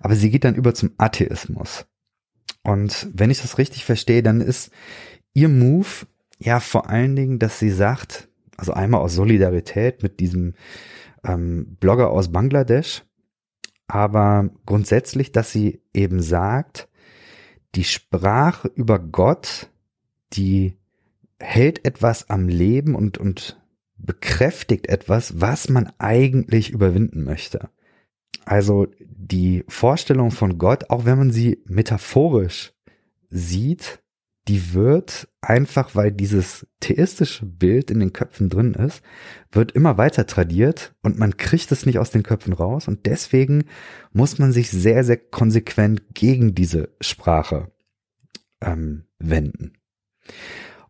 aber sie geht dann über zum Atheismus. Und wenn ich das richtig verstehe, dann ist ihr Move ja vor allen Dingen, dass sie sagt, also einmal aus Solidarität mit diesem ähm, Blogger aus Bangladesch, aber grundsätzlich, dass sie eben sagt, die Sprache über Gott, die hält etwas am Leben und, und bekräftigt etwas, was man eigentlich überwinden möchte. Also die Vorstellung von Gott, auch wenn man sie metaphorisch sieht, die wird einfach, weil dieses theistische Bild in den Köpfen drin ist, wird immer weiter tradiert und man kriegt es nicht aus den Köpfen raus und deswegen muss man sich sehr, sehr konsequent gegen diese Sprache ähm, wenden.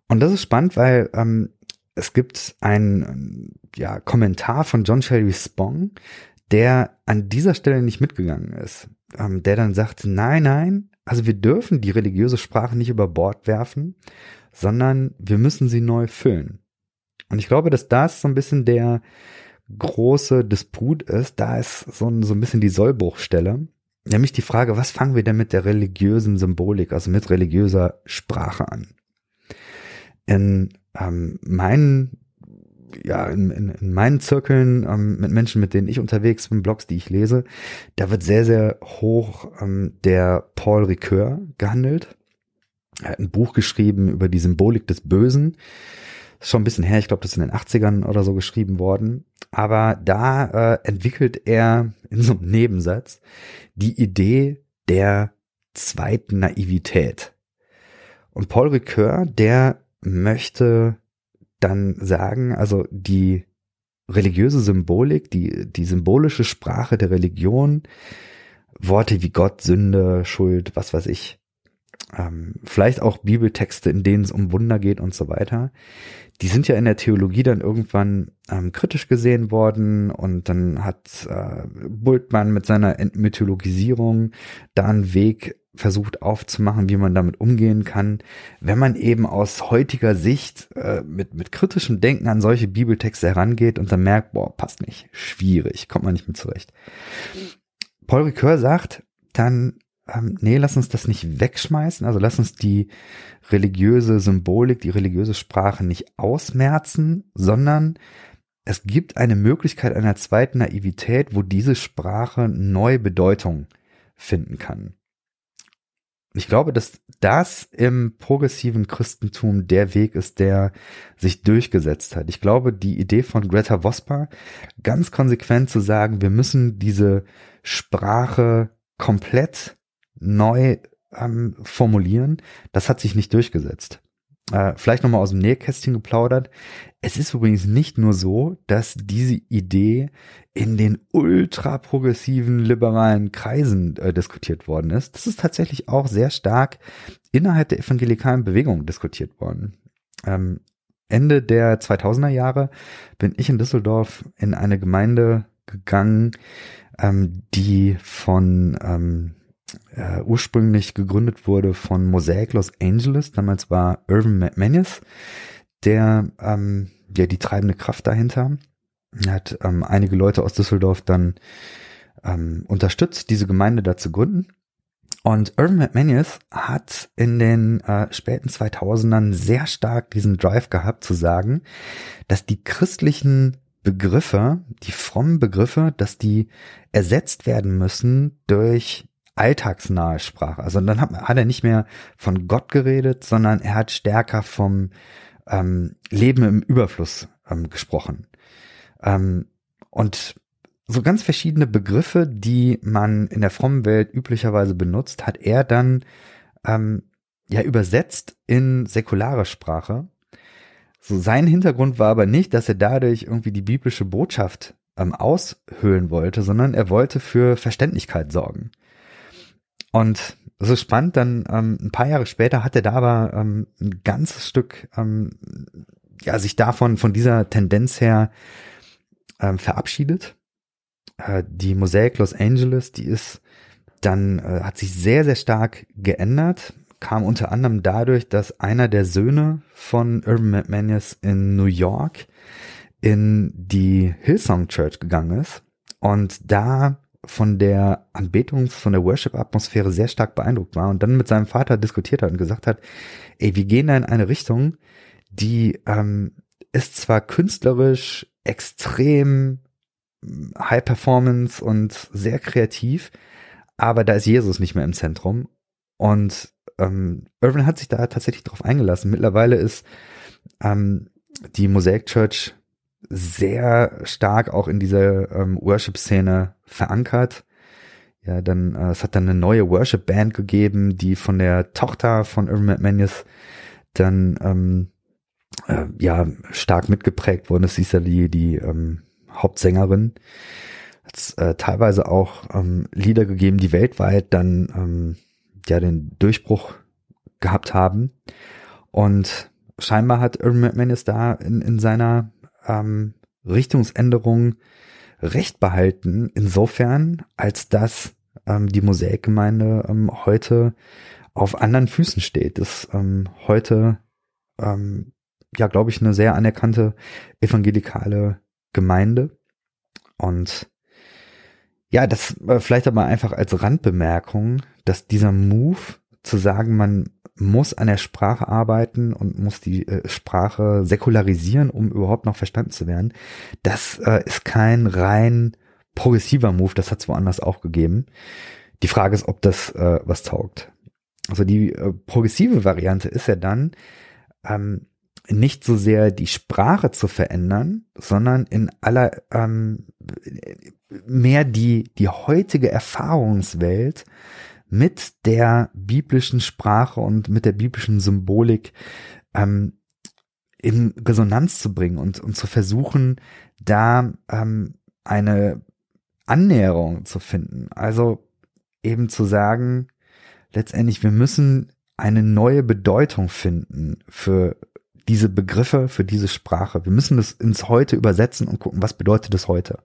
Und das ist spannend, weil ähm, es gibt einen ja, Kommentar von John Shelby Spong, der an dieser Stelle nicht mitgegangen ist, ähm, der dann sagt, nein, nein, also wir dürfen die religiöse Sprache nicht über Bord werfen, sondern wir müssen sie neu füllen. Und ich glaube, dass das so ein bisschen der große Disput ist, da ist so ein, so ein bisschen die Sollbruchstelle, nämlich die Frage, was fangen wir denn mit der religiösen Symbolik, also mit religiöser Sprache an? In ähm, meinen ja, in, in, in meinen Zirkeln ähm, mit Menschen, mit denen ich unterwegs bin, Blogs, die ich lese, da wird sehr, sehr hoch ähm, der Paul Ricoeur gehandelt. Er hat ein Buch geschrieben über die Symbolik des Bösen. ist schon ein bisschen her, ich glaube, das ist in den 80ern oder so geschrieben worden. Aber da äh, entwickelt er in so einem Nebensatz die Idee der zweiten Naivität. Und Paul Ricoeur, der möchte dann sagen, also die religiöse Symbolik, die, die symbolische Sprache der Religion, Worte wie Gott, Sünde, Schuld, was weiß ich, ähm, vielleicht auch Bibeltexte, in denen es um Wunder geht und so weiter. Die sind ja in der Theologie dann irgendwann ähm, kritisch gesehen worden und dann hat äh, Bultmann mit seiner Entmythologisierung da einen Weg versucht aufzumachen, wie man damit umgehen kann, wenn man eben aus heutiger Sicht äh, mit, mit kritischem Denken an solche Bibeltexte herangeht und dann merkt, boah, passt nicht, schwierig, kommt man nicht mit zurecht. Paul Ricoeur sagt dann, ähm, nee, lass uns das nicht wegschmeißen, also lass uns die religiöse Symbolik, die religiöse Sprache nicht ausmerzen, sondern es gibt eine Möglichkeit einer zweiten Naivität, wo diese Sprache neue Bedeutung finden kann. Ich glaube, dass das im progressiven Christentum der Weg ist, der sich durchgesetzt hat. Ich glaube, die Idee von Greta Vosper, ganz konsequent zu sagen, wir müssen diese Sprache komplett neu ähm, formulieren, das hat sich nicht durchgesetzt. Äh, vielleicht nochmal aus dem Nähkästchen geplaudert. Es ist übrigens nicht nur so, dass diese Idee in den ultra progressiven liberalen Kreisen äh, diskutiert worden ist. Das ist tatsächlich auch sehr stark innerhalb der evangelikalen Bewegung diskutiert worden. Ähm, Ende der 2000er Jahre bin ich in Düsseldorf in eine Gemeinde gegangen, ähm, die von ähm, äh, ursprünglich gegründet wurde von Mosaic Los Angeles. Damals war Irvin McManus der ähm, ja die treibende Kraft dahinter. Er hat ähm, einige Leute aus Düsseldorf dann ähm, unterstützt, diese Gemeinde da zu gründen. Und Irvin McManus hat in den äh, späten 2000ern sehr stark diesen Drive gehabt zu sagen, dass die christlichen Begriffe, die frommen Begriffe, dass die ersetzt werden müssen durch alltagsnahe Sprache. Also dann hat, hat er nicht mehr von Gott geredet, sondern er hat stärker vom ähm, Leben im Überfluss ähm, gesprochen. Ähm, und so ganz verschiedene Begriffe, die man in der frommen Welt üblicherweise benutzt, hat er dann ähm, ja übersetzt in säkulare Sprache. So sein Hintergrund war aber nicht, dass er dadurch irgendwie die biblische Botschaft ähm, aushöhlen wollte, sondern er wollte für Verständlichkeit sorgen. Und ist spannend, dann ähm, ein paar Jahre später hat er da aber ähm, ein ganzes Stück ähm, ja, sich davon, von dieser Tendenz her ähm, verabschiedet. Äh, die Mosaic Los Angeles, die ist dann, äh, hat sich sehr, sehr stark geändert, kam unter anderem dadurch, dass einer der Söhne von Urban McManus in New York in die Hillsong Church gegangen ist und da von der Anbetungs-, von der Worship-Atmosphäre sehr stark beeindruckt war und dann mit seinem Vater diskutiert hat und gesagt hat, ey, wir gehen da in eine Richtung, die ähm, ist zwar künstlerisch extrem hm, High Performance und sehr kreativ, aber da ist Jesus nicht mehr im Zentrum. Und ähm, Irvin hat sich da tatsächlich drauf eingelassen. Mittlerweile ist ähm, die Mosaic Church sehr stark auch in dieser ähm, Worship-Szene verankert. Ja, dann, äh, es hat dann eine neue Worship-Band gegeben, die von der Tochter von Irvin McManus dann ähm, äh, ja stark mitgeprägt worden ist. Sie ist ja die, die ähm, Hauptsängerin. Hat äh, teilweise auch ähm, Lieder gegeben, die weltweit dann ähm, ja den Durchbruch gehabt haben. Und scheinbar hat Irvin McManus da in, in seiner ähm, Richtungsänderung recht behalten, insofern, als dass ähm, die Mosaikgemeinde ähm, heute auf anderen Füßen steht. Das ähm, heute, ähm, ja, glaube ich, eine sehr anerkannte evangelikale Gemeinde. Und ja, das äh, vielleicht aber einfach als Randbemerkung, dass dieser Move zu sagen, man muss an der Sprache arbeiten und muss die äh, Sprache säkularisieren, um überhaupt noch verstanden zu werden. Das äh, ist kein rein progressiver Move, das hat es woanders auch gegeben. Die Frage ist, ob das äh, was taugt. Also die äh, progressive Variante ist ja dann, ähm, nicht so sehr die Sprache zu verändern, sondern in aller ähm, mehr die die heutige Erfahrungswelt mit der biblischen Sprache und mit der biblischen Symbolik ähm, in Resonanz zu bringen und, und zu versuchen, da ähm, eine Annäherung zu finden. Also eben zu sagen, letztendlich, wir müssen eine neue Bedeutung finden für diese Begriffe, für diese Sprache. Wir müssen das ins Heute übersetzen und gucken, was bedeutet das heute.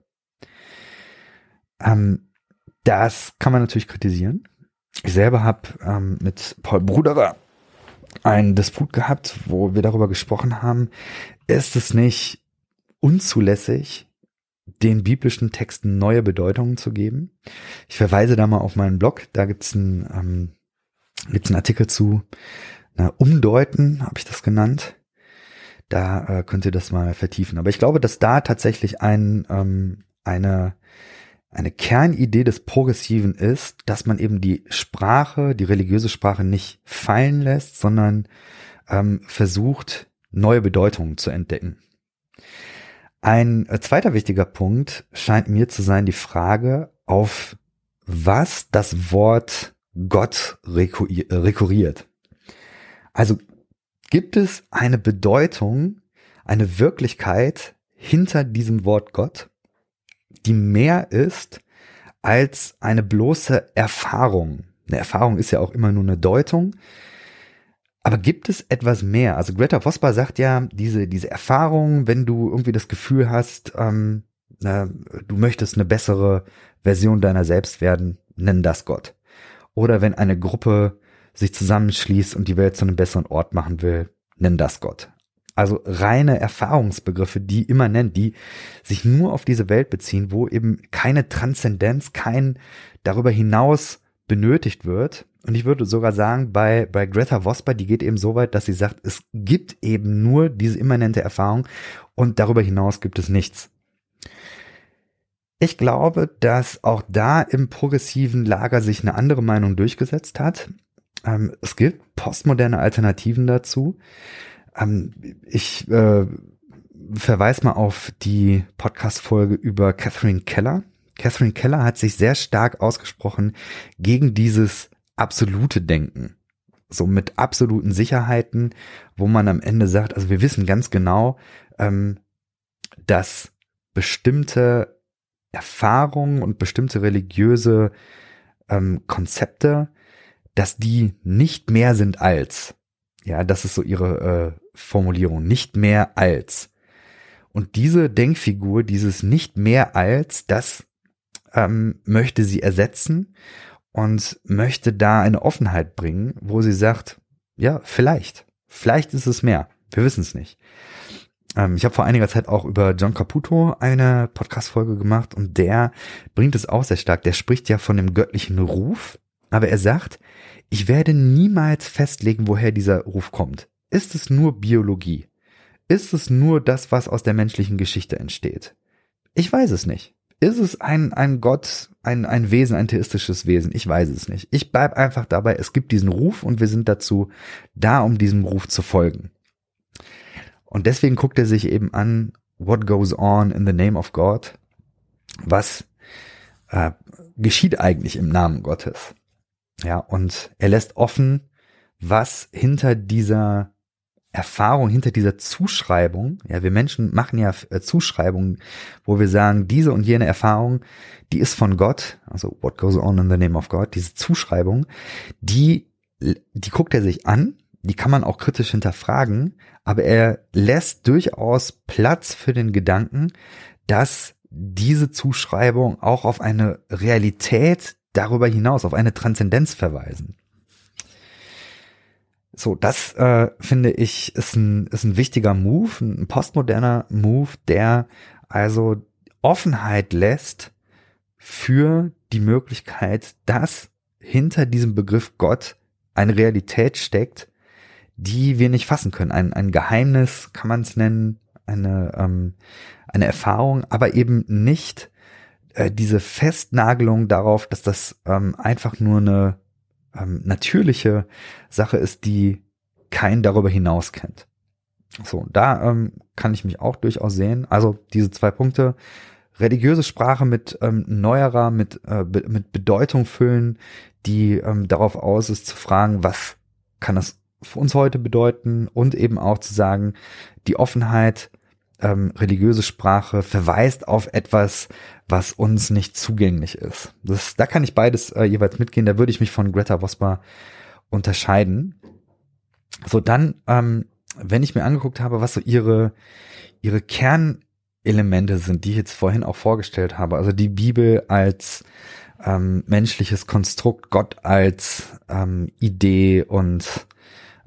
Ähm, das kann man natürlich kritisieren. Ich selber habe ähm, mit Paul Bruderer einen Disput gehabt, wo wir darüber gesprochen haben, ist es nicht unzulässig, den biblischen Texten neue Bedeutungen zu geben. Ich verweise da mal auf meinen Blog, da gibt's ein, ähm, gibt's einen Artikel zu na, Umdeuten, habe ich das genannt. Da äh, könnt ihr das mal vertiefen. Aber ich glaube, dass da tatsächlich ein, ähm, eine, eine Kernidee des Progressiven ist, dass man eben die Sprache, die religiöse Sprache nicht fallen lässt, sondern ähm, versucht, neue Bedeutungen zu entdecken. Ein äh, zweiter wichtiger Punkt scheint mir zu sein die Frage, auf was das Wort Gott rekurriert. Also gibt es eine Bedeutung, eine Wirklichkeit hinter diesem Wort Gott, die mehr ist als eine bloße Erfahrung. Eine Erfahrung ist ja auch immer nur eine Deutung. Aber gibt es etwas mehr? Also Greta Vosper sagt ja, diese, diese Erfahrung, wenn du irgendwie das Gefühl hast, ähm, äh, du möchtest eine bessere Version deiner selbst werden, nenn das Gott. Oder wenn eine Gruppe sich zusammenschließt und die Welt zu einem besseren Ort machen will, nenn das Gott. Also reine Erfahrungsbegriffe, die immanent, die sich nur auf diese Welt beziehen, wo eben keine Transzendenz, kein darüber hinaus benötigt wird. Und ich würde sogar sagen, bei, bei Greta Vosper, die geht eben so weit, dass sie sagt, es gibt eben nur diese immanente Erfahrung und darüber hinaus gibt es nichts. Ich glaube, dass auch da im progressiven Lager sich eine andere Meinung durchgesetzt hat. Ähm, es gibt postmoderne Alternativen dazu. Ähm, ich äh, verweise mal auf die Podcast-Folge über Catherine Keller. Catherine Keller hat sich sehr stark ausgesprochen gegen dieses absolute Denken. So mit absoluten Sicherheiten, wo man am Ende sagt, also wir wissen ganz genau, ähm, dass bestimmte Erfahrungen und bestimmte religiöse ähm, Konzepte, dass die nicht mehr sind als. Ja, das ist so ihre äh, Formulierung, nicht mehr als. Und diese Denkfigur, dieses nicht mehr als, das ähm, möchte sie ersetzen und möchte da eine Offenheit bringen, wo sie sagt, ja, vielleicht, vielleicht ist es mehr. Wir wissen es nicht. Ähm, ich habe vor einiger Zeit auch über John Caputo eine Podcast-Folge gemacht und der bringt es auch sehr stark. Der spricht ja von dem göttlichen Ruf, aber er sagt, ich werde niemals festlegen, woher dieser Ruf kommt. Ist es nur Biologie? Ist es nur das, was aus der menschlichen Geschichte entsteht? Ich weiß es nicht. Ist es ein, ein Gott, ein, ein Wesen, ein theistisches Wesen? Ich weiß es nicht. Ich bleib einfach dabei, es gibt diesen Ruf und wir sind dazu da, um diesem Ruf zu folgen. Und deswegen guckt er sich eben an, what goes on in the name of God? Was äh, geschieht eigentlich im Namen Gottes? Ja, und er lässt offen, was hinter dieser Erfahrung, hinter dieser Zuschreibung, ja, wir Menschen machen ja äh, Zuschreibungen, wo wir sagen, diese und jene Erfahrung, die ist von Gott, also what goes on in the name of God, diese Zuschreibung, die, die guckt er sich an, die kann man auch kritisch hinterfragen, aber er lässt durchaus Platz für den Gedanken, dass diese Zuschreibung auch auf eine Realität darüber hinaus, auf eine Transzendenz verweisen. So, das äh, finde ich ist ein, ist ein wichtiger Move, ein postmoderner Move, der also Offenheit lässt für die Möglichkeit, dass hinter diesem Begriff Gott eine Realität steckt, die wir nicht fassen können. Ein, ein Geheimnis kann man es nennen, eine, ähm, eine Erfahrung, aber eben nicht äh, diese Festnagelung darauf, dass das ähm, einfach nur eine ähm, natürliche Sache ist, die kein darüber hinaus kennt. So, da ähm, kann ich mich auch durchaus sehen. Also diese zwei Punkte, religiöse Sprache mit ähm, neuerer, mit, äh, be mit Bedeutung füllen, die ähm, darauf aus ist zu fragen, was kann das für uns heute bedeuten und eben auch zu sagen, die Offenheit, ähm, religiöse Sprache verweist auf etwas, was uns nicht zugänglich ist. Das, da kann ich beides äh, jeweils mitgehen. Da würde ich mich von Greta Vosper unterscheiden. So dann, ähm, wenn ich mir angeguckt habe, was so ihre ihre Kernelemente sind, die ich jetzt vorhin auch vorgestellt habe, also die Bibel als ähm, menschliches Konstrukt, Gott als ähm, Idee und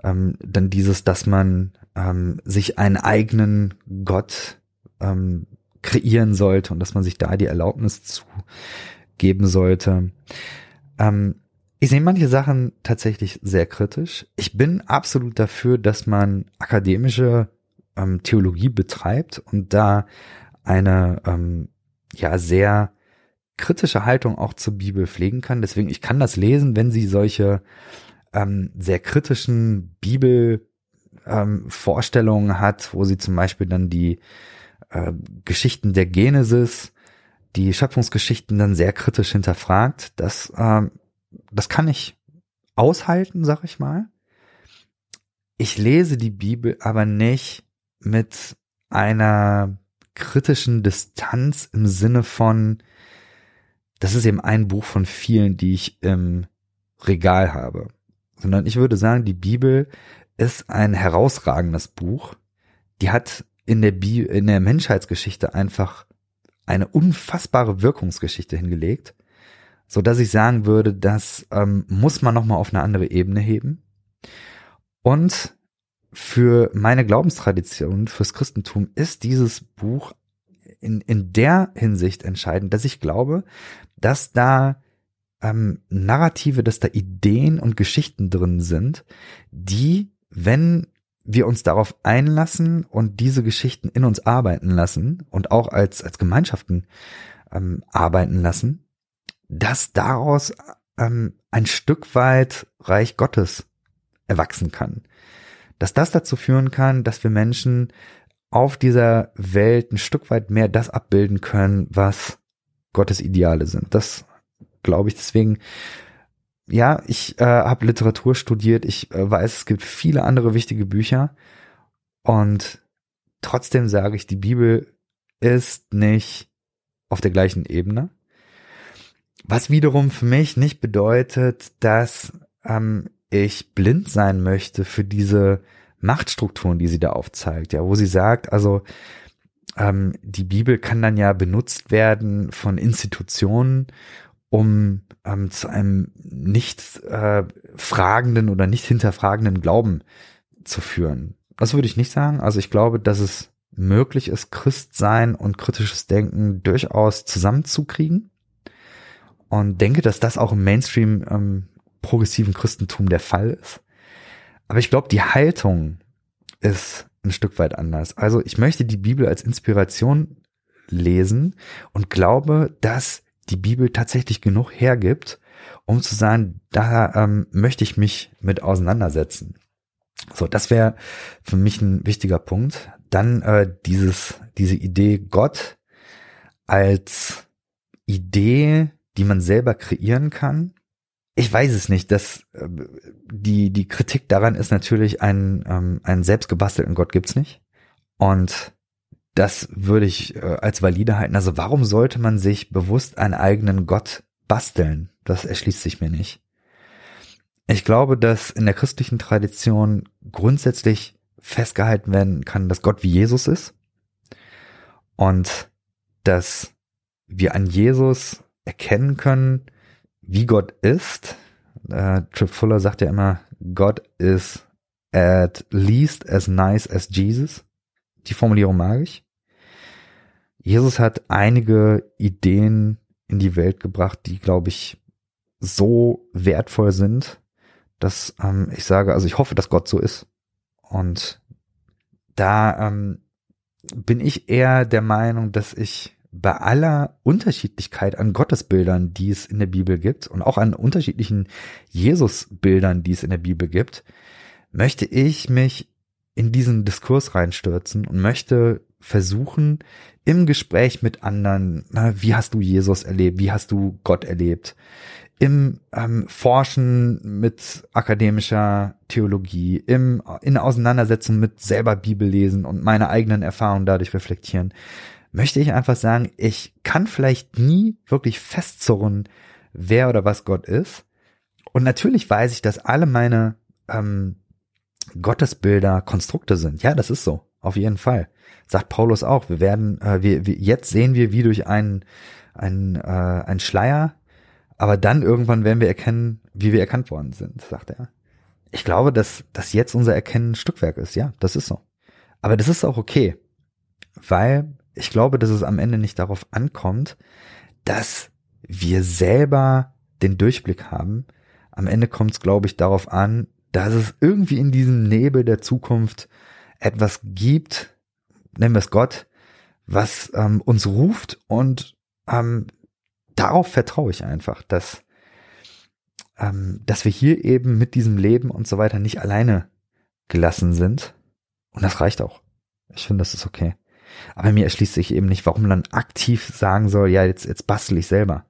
ähm, dann dieses, dass man ähm, sich einen eigenen Gott ähm, kreieren sollte und dass man sich da die Erlaubnis zu geben sollte. Ähm, ich sehe manche Sachen tatsächlich sehr kritisch. Ich bin absolut dafür, dass man akademische ähm, Theologie betreibt und da eine ähm, ja sehr kritische Haltung auch zur Bibel pflegen kann. Deswegen, ich kann das lesen, wenn sie solche ähm, sehr kritischen Bibelvorstellungen ähm, hat, wo sie zum Beispiel dann die äh, Geschichten der Genesis, die Schöpfungsgeschichten dann sehr kritisch hinterfragt. Das, ähm, das kann ich aushalten, sag ich mal. Ich lese die Bibel aber nicht mit einer kritischen Distanz im Sinne von, das ist eben ein Buch von vielen, die ich im Regal habe. Sondern ich würde sagen, die Bibel ist ein herausragendes Buch. Die hat in der, Bi in der Menschheitsgeschichte einfach eine unfassbare Wirkungsgeschichte hingelegt, so dass ich sagen würde, das ähm, muss man noch mal auf eine andere Ebene heben. Und für meine Glaubenstradition, fürs Christentum ist dieses Buch in, in der Hinsicht entscheidend, dass ich glaube, dass da ähm, Narrative, dass da Ideen und Geschichten drin sind, die, wenn wir uns darauf einlassen und diese Geschichten in uns arbeiten lassen und auch als, als Gemeinschaften ähm, arbeiten lassen, dass daraus ähm, ein Stück weit Reich Gottes erwachsen kann. Dass das dazu führen kann, dass wir Menschen auf dieser Welt ein Stück weit mehr das abbilden können, was Gottes Ideale sind. Das glaube ich deswegen. Ja, ich äh, habe Literatur studiert. Ich äh, weiß, es gibt viele andere wichtige Bücher. Und trotzdem sage ich, die Bibel ist nicht auf der gleichen Ebene. Was wiederum für mich nicht bedeutet, dass ähm, ich blind sein möchte für diese Machtstrukturen, die sie da aufzeigt, ja, wo sie sagt, also ähm, die Bibel kann dann ja benutzt werden von Institutionen, um ähm, zu einem nicht äh, fragenden oder nicht hinterfragenden Glauben zu führen. Das würde ich nicht sagen. Also ich glaube, dass es möglich ist, Christsein und kritisches Denken durchaus zusammenzukriegen. Und denke, dass das auch im Mainstream ähm, progressiven Christentum der Fall ist. Aber ich glaube, die Haltung ist ein Stück weit anders. Also ich möchte die Bibel als Inspiration lesen und glaube, dass die Bibel tatsächlich genug hergibt, um zu sagen, da ähm, möchte ich mich mit auseinandersetzen. So, das wäre für mich ein wichtiger Punkt. Dann äh, dieses, diese Idee Gott als Idee, die man selber kreieren kann ich weiß es nicht. Das, äh, die, die Kritik daran ist natürlich, ein, ähm, einen selbstgebastelten Gott gibt's nicht. Und das würde ich äh, als valide halten. Also warum sollte man sich bewusst einen eigenen Gott basteln? Das erschließt sich mir nicht. Ich glaube, dass in der christlichen Tradition grundsätzlich festgehalten werden kann, dass Gott wie Jesus ist und dass wir an Jesus erkennen können, wie Gott ist. Äh, Trip Fuller sagt ja immer, Gott is at least as nice as Jesus. Die Formulierung mag ich. Jesus hat einige Ideen in die Welt gebracht, die, glaube ich, so wertvoll sind, dass ähm, ich sage, also ich hoffe, dass Gott so ist. Und da ähm, bin ich eher der Meinung, dass ich bei aller Unterschiedlichkeit an Gottesbildern, die es in der Bibel gibt und auch an unterschiedlichen Jesusbildern, die es in der Bibel gibt, möchte ich mich in diesen Diskurs reinstürzen und möchte versuchen, im Gespräch mit anderen, na, wie hast du Jesus erlebt, wie hast du Gott erlebt, im ähm, Forschen mit akademischer Theologie, im, in Auseinandersetzung mit selber Bibel lesen und meine eigenen Erfahrungen dadurch reflektieren, möchte ich einfach sagen, ich kann vielleicht nie wirklich festzurren, wer oder was Gott ist. Und natürlich weiß ich, dass alle meine ähm, Gottesbilder Konstrukte sind. Ja, das ist so. Auf jeden Fall. Sagt Paulus auch. Wir werden, äh, wir, wir, jetzt sehen wir wie durch einen, einen, äh, einen Schleier, aber dann irgendwann werden wir erkennen, wie wir erkannt worden sind, sagt er. Ich glaube, dass, dass jetzt unser Erkennen Stückwerk ist. Ja, das ist so. Aber das ist auch okay. Weil ich glaube, dass es am Ende nicht darauf ankommt, dass wir selber den Durchblick haben. Am Ende kommt es, glaube ich, darauf an, dass es irgendwie in diesem Nebel der Zukunft etwas gibt, nennen wir es Gott, was ähm, uns ruft und ähm, darauf vertraue ich einfach, dass, ähm, dass wir hier eben mit diesem Leben und so weiter nicht alleine gelassen sind. Und das reicht auch. Ich finde, das ist okay. Aber mir erschließt sich eben nicht, warum man aktiv sagen soll, ja, jetzt, jetzt bastel ich selber.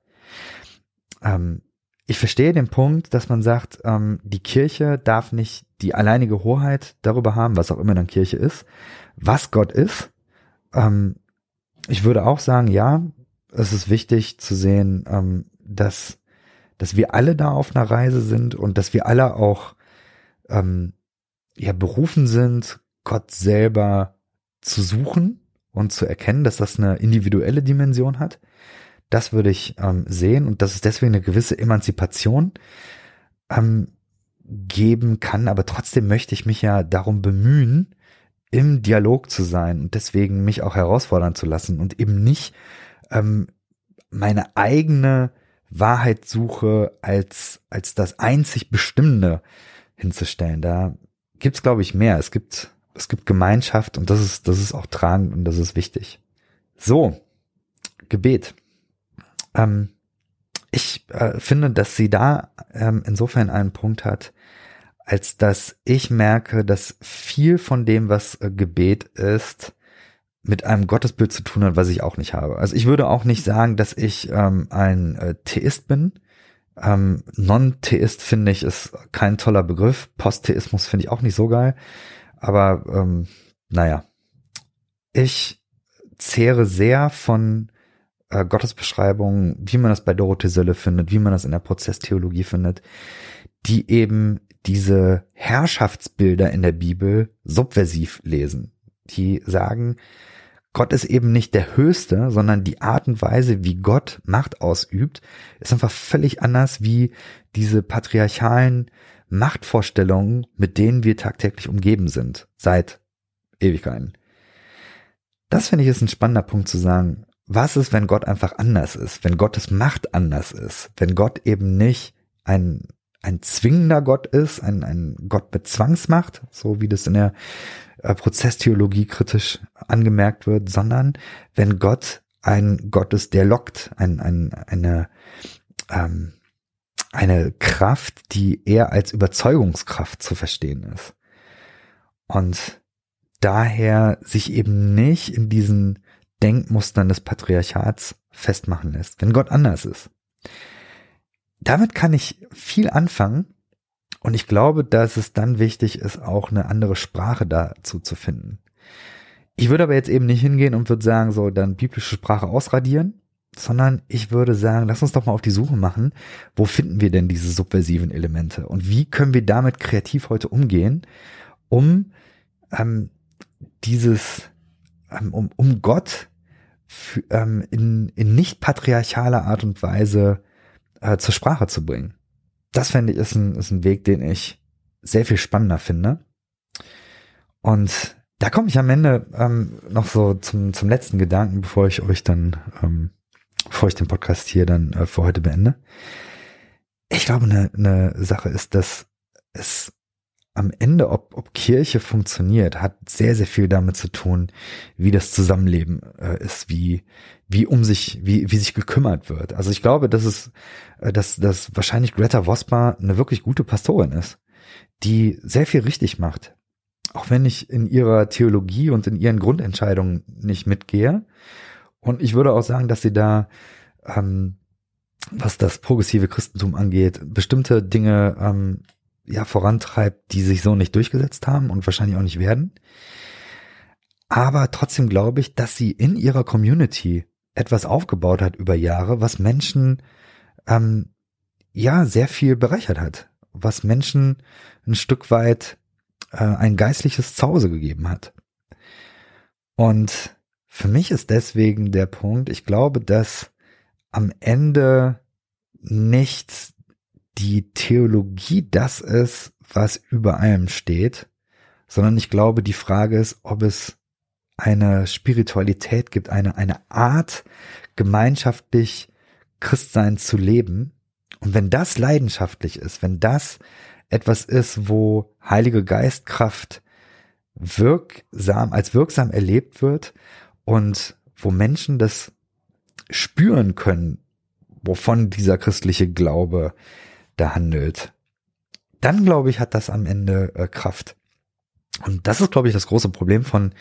Ähm, ich verstehe den Punkt, dass man sagt, ähm, die Kirche darf nicht die alleinige Hoheit darüber haben, was auch immer dann Kirche ist, was Gott ist. Ähm, ich würde auch sagen, ja, es ist wichtig zu sehen, ähm, dass, dass wir alle da auf einer Reise sind und dass wir alle auch ähm, ja berufen sind, Gott selber zu suchen und zu erkennen, dass das eine individuelle Dimension hat. Das würde ich ähm, sehen und dass es deswegen eine gewisse Emanzipation ähm, geben kann, aber trotzdem möchte ich mich ja darum bemühen, im Dialog zu sein und deswegen mich auch herausfordern zu lassen und eben nicht ähm, meine eigene Wahrheitssuche als, als das einzig Bestimmende hinzustellen. Da gibt's glaube ich, mehr. Es gibt, es gibt Gemeinschaft und das ist, das ist auch tragend und das ist wichtig. So, Gebet. Ähm, ich äh, finde, dass sie da ähm, insofern einen Punkt hat, als dass ich merke, dass viel von dem, was äh, Gebet ist, mit einem Gottesbild zu tun hat, was ich auch nicht habe. Also ich würde auch nicht sagen, dass ich ähm, ein äh, Theist bin. Ähm, Non-Theist finde ich ist kein toller Begriff. Posttheismus finde ich auch nicht so geil. Aber ähm, naja, ich zehre sehr von äh, Gottesbeschreibungen, wie man das bei Dorothee Sölle findet, wie man das in der Prozesstheologie findet, die eben diese Herrschaftsbilder in der Bibel subversiv lesen. Die sagen, Gott ist eben nicht der Höchste, sondern die Art und Weise, wie Gott Macht ausübt, ist einfach völlig anders wie diese patriarchalen Machtvorstellungen, mit denen wir tagtäglich umgeben sind, seit Ewigkeiten. Das finde ich ist ein spannender Punkt zu sagen. Was ist, wenn Gott einfach anders ist, wenn Gottes Macht anders ist, wenn Gott eben nicht ein, ein zwingender Gott ist, ein, ein Gott mit Zwangsmacht, so wie das in der äh, Prozesstheologie kritisch angemerkt wird, sondern wenn Gott ein Gott ist, der lockt, ein, ein, eine, ähm, eine Kraft, die eher als Überzeugungskraft zu verstehen ist. Und daher sich eben nicht in diesen Denkmustern des Patriarchats festmachen lässt, wenn Gott anders ist. Damit kann ich viel anfangen, und ich glaube, dass es dann wichtig ist, auch eine andere Sprache dazu zu finden. Ich würde aber jetzt eben nicht hingehen und würde sagen, so dann biblische Sprache ausradieren, sondern ich würde sagen, lass uns doch mal auf die Suche machen, wo finden wir denn diese subversiven Elemente und wie können wir damit kreativ heute umgehen, um ähm, dieses, ähm, um, um Gott ähm, in, in nicht patriarchaler Art und Weise äh, zur Sprache zu bringen das fände ich ist ein, ist ein Weg, den ich sehr viel spannender finde. Und da komme ich am Ende ähm, noch so zum, zum letzten Gedanken, bevor ich euch dann, ähm, bevor ich den Podcast hier dann äh, für heute beende. Ich glaube, eine, eine Sache ist, dass es am Ende, ob, ob Kirche funktioniert, hat sehr, sehr viel damit zu tun, wie das Zusammenleben äh, ist, wie, wie um sich, wie, wie sich gekümmert wird. Also ich glaube, dass es, äh, dass, dass wahrscheinlich Greta Vospa eine wirklich gute Pastorin ist, die sehr viel richtig macht. Auch wenn ich in ihrer Theologie und in ihren Grundentscheidungen nicht mitgehe. Und ich würde auch sagen, dass sie da, ähm, was das progressive Christentum angeht, bestimmte Dinge ähm, ja vorantreibt, die sich so nicht durchgesetzt haben und wahrscheinlich auch nicht werden. Aber trotzdem glaube ich, dass sie in ihrer Community etwas aufgebaut hat über Jahre, was Menschen ähm, ja sehr viel bereichert hat, was Menschen ein Stück weit äh, ein geistliches Zuhause gegeben hat. Und für mich ist deswegen der Punkt, ich glaube, dass am Ende nicht die Theologie das ist, was über allem steht, sondern ich glaube, die Frage ist, ob es eine Spiritualität gibt, eine, eine Art, gemeinschaftlich Christsein zu leben. Und wenn das leidenschaftlich ist, wenn das etwas ist, wo Heilige Geistkraft wirksam, als wirksam erlebt wird und wo Menschen das spüren können, wovon dieser christliche Glaube da handelt, dann glaube ich, hat das am Ende äh, Kraft. Und das ist, glaube ich, das große Problem von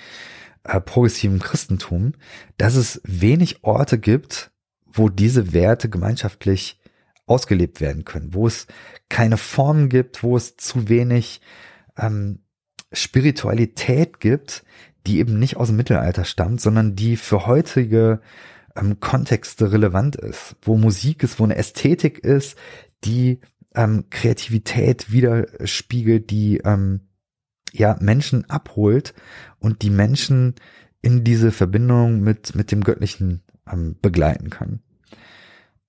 äh, progressivem Christentum, dass es wenig Orte gibt, wo diese Werte gemeinschaftlich ausgelebt werden können, wo es keine Formen gibt, wo es zu wenig ähm, Spiritualität gibt, die eben nicht aus dem Mittelalter stammt, sondern die für heutige ähm, Kontexte relevant ist, wo Musik ist, wo eine Ästhetik ist, die ähm, Kreativität widerspiegelt, die ähm, ja Menschen abholt und die Menschen in diese Verbindung mit mit dem Göttlichen ähm, begleiten kann.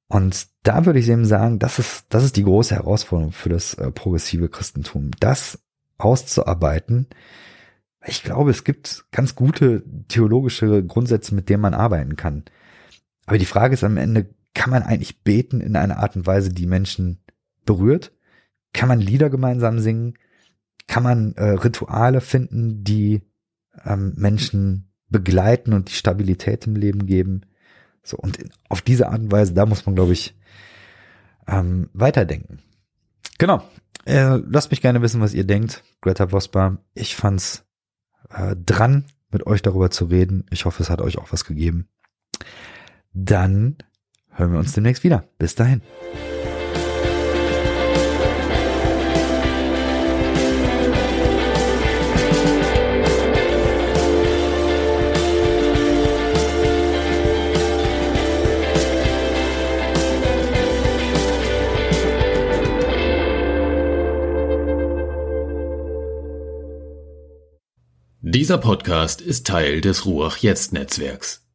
Und da würde ich eben sagen, das ist das ist die große Herausforderung für das äh, progressive Christentum, das auszuarbeiten. Ich glaube, es gibt ganz gute theologische Grundsätze, mit denen man arbeiten kann. Aber die Frage ist am Ende, kann man eigentlich beten in einer Art und Weise, die Menschen berührt? Kann man Lieder gemeinsam singen? Kann man äh, Rituale finden, die ähm, Menschen begleiten und die Stabilität im Leben geben? So, und in, auf diese Art und Weise, da muss man, glaube ich, ähm, weiterdenken. Genau. Äh, lasst mich gerne wissen, was ihr denkt. Greta Vosper, ich fand's äh, dran, mit euch darüber zu reden. Ich hoffe, es hat euch auch was gegeben. Dann hören wir uns demnächst wieder. Bis dahin. Dieser Podcast ist Teil des Ruach Jetzt Netzwerks.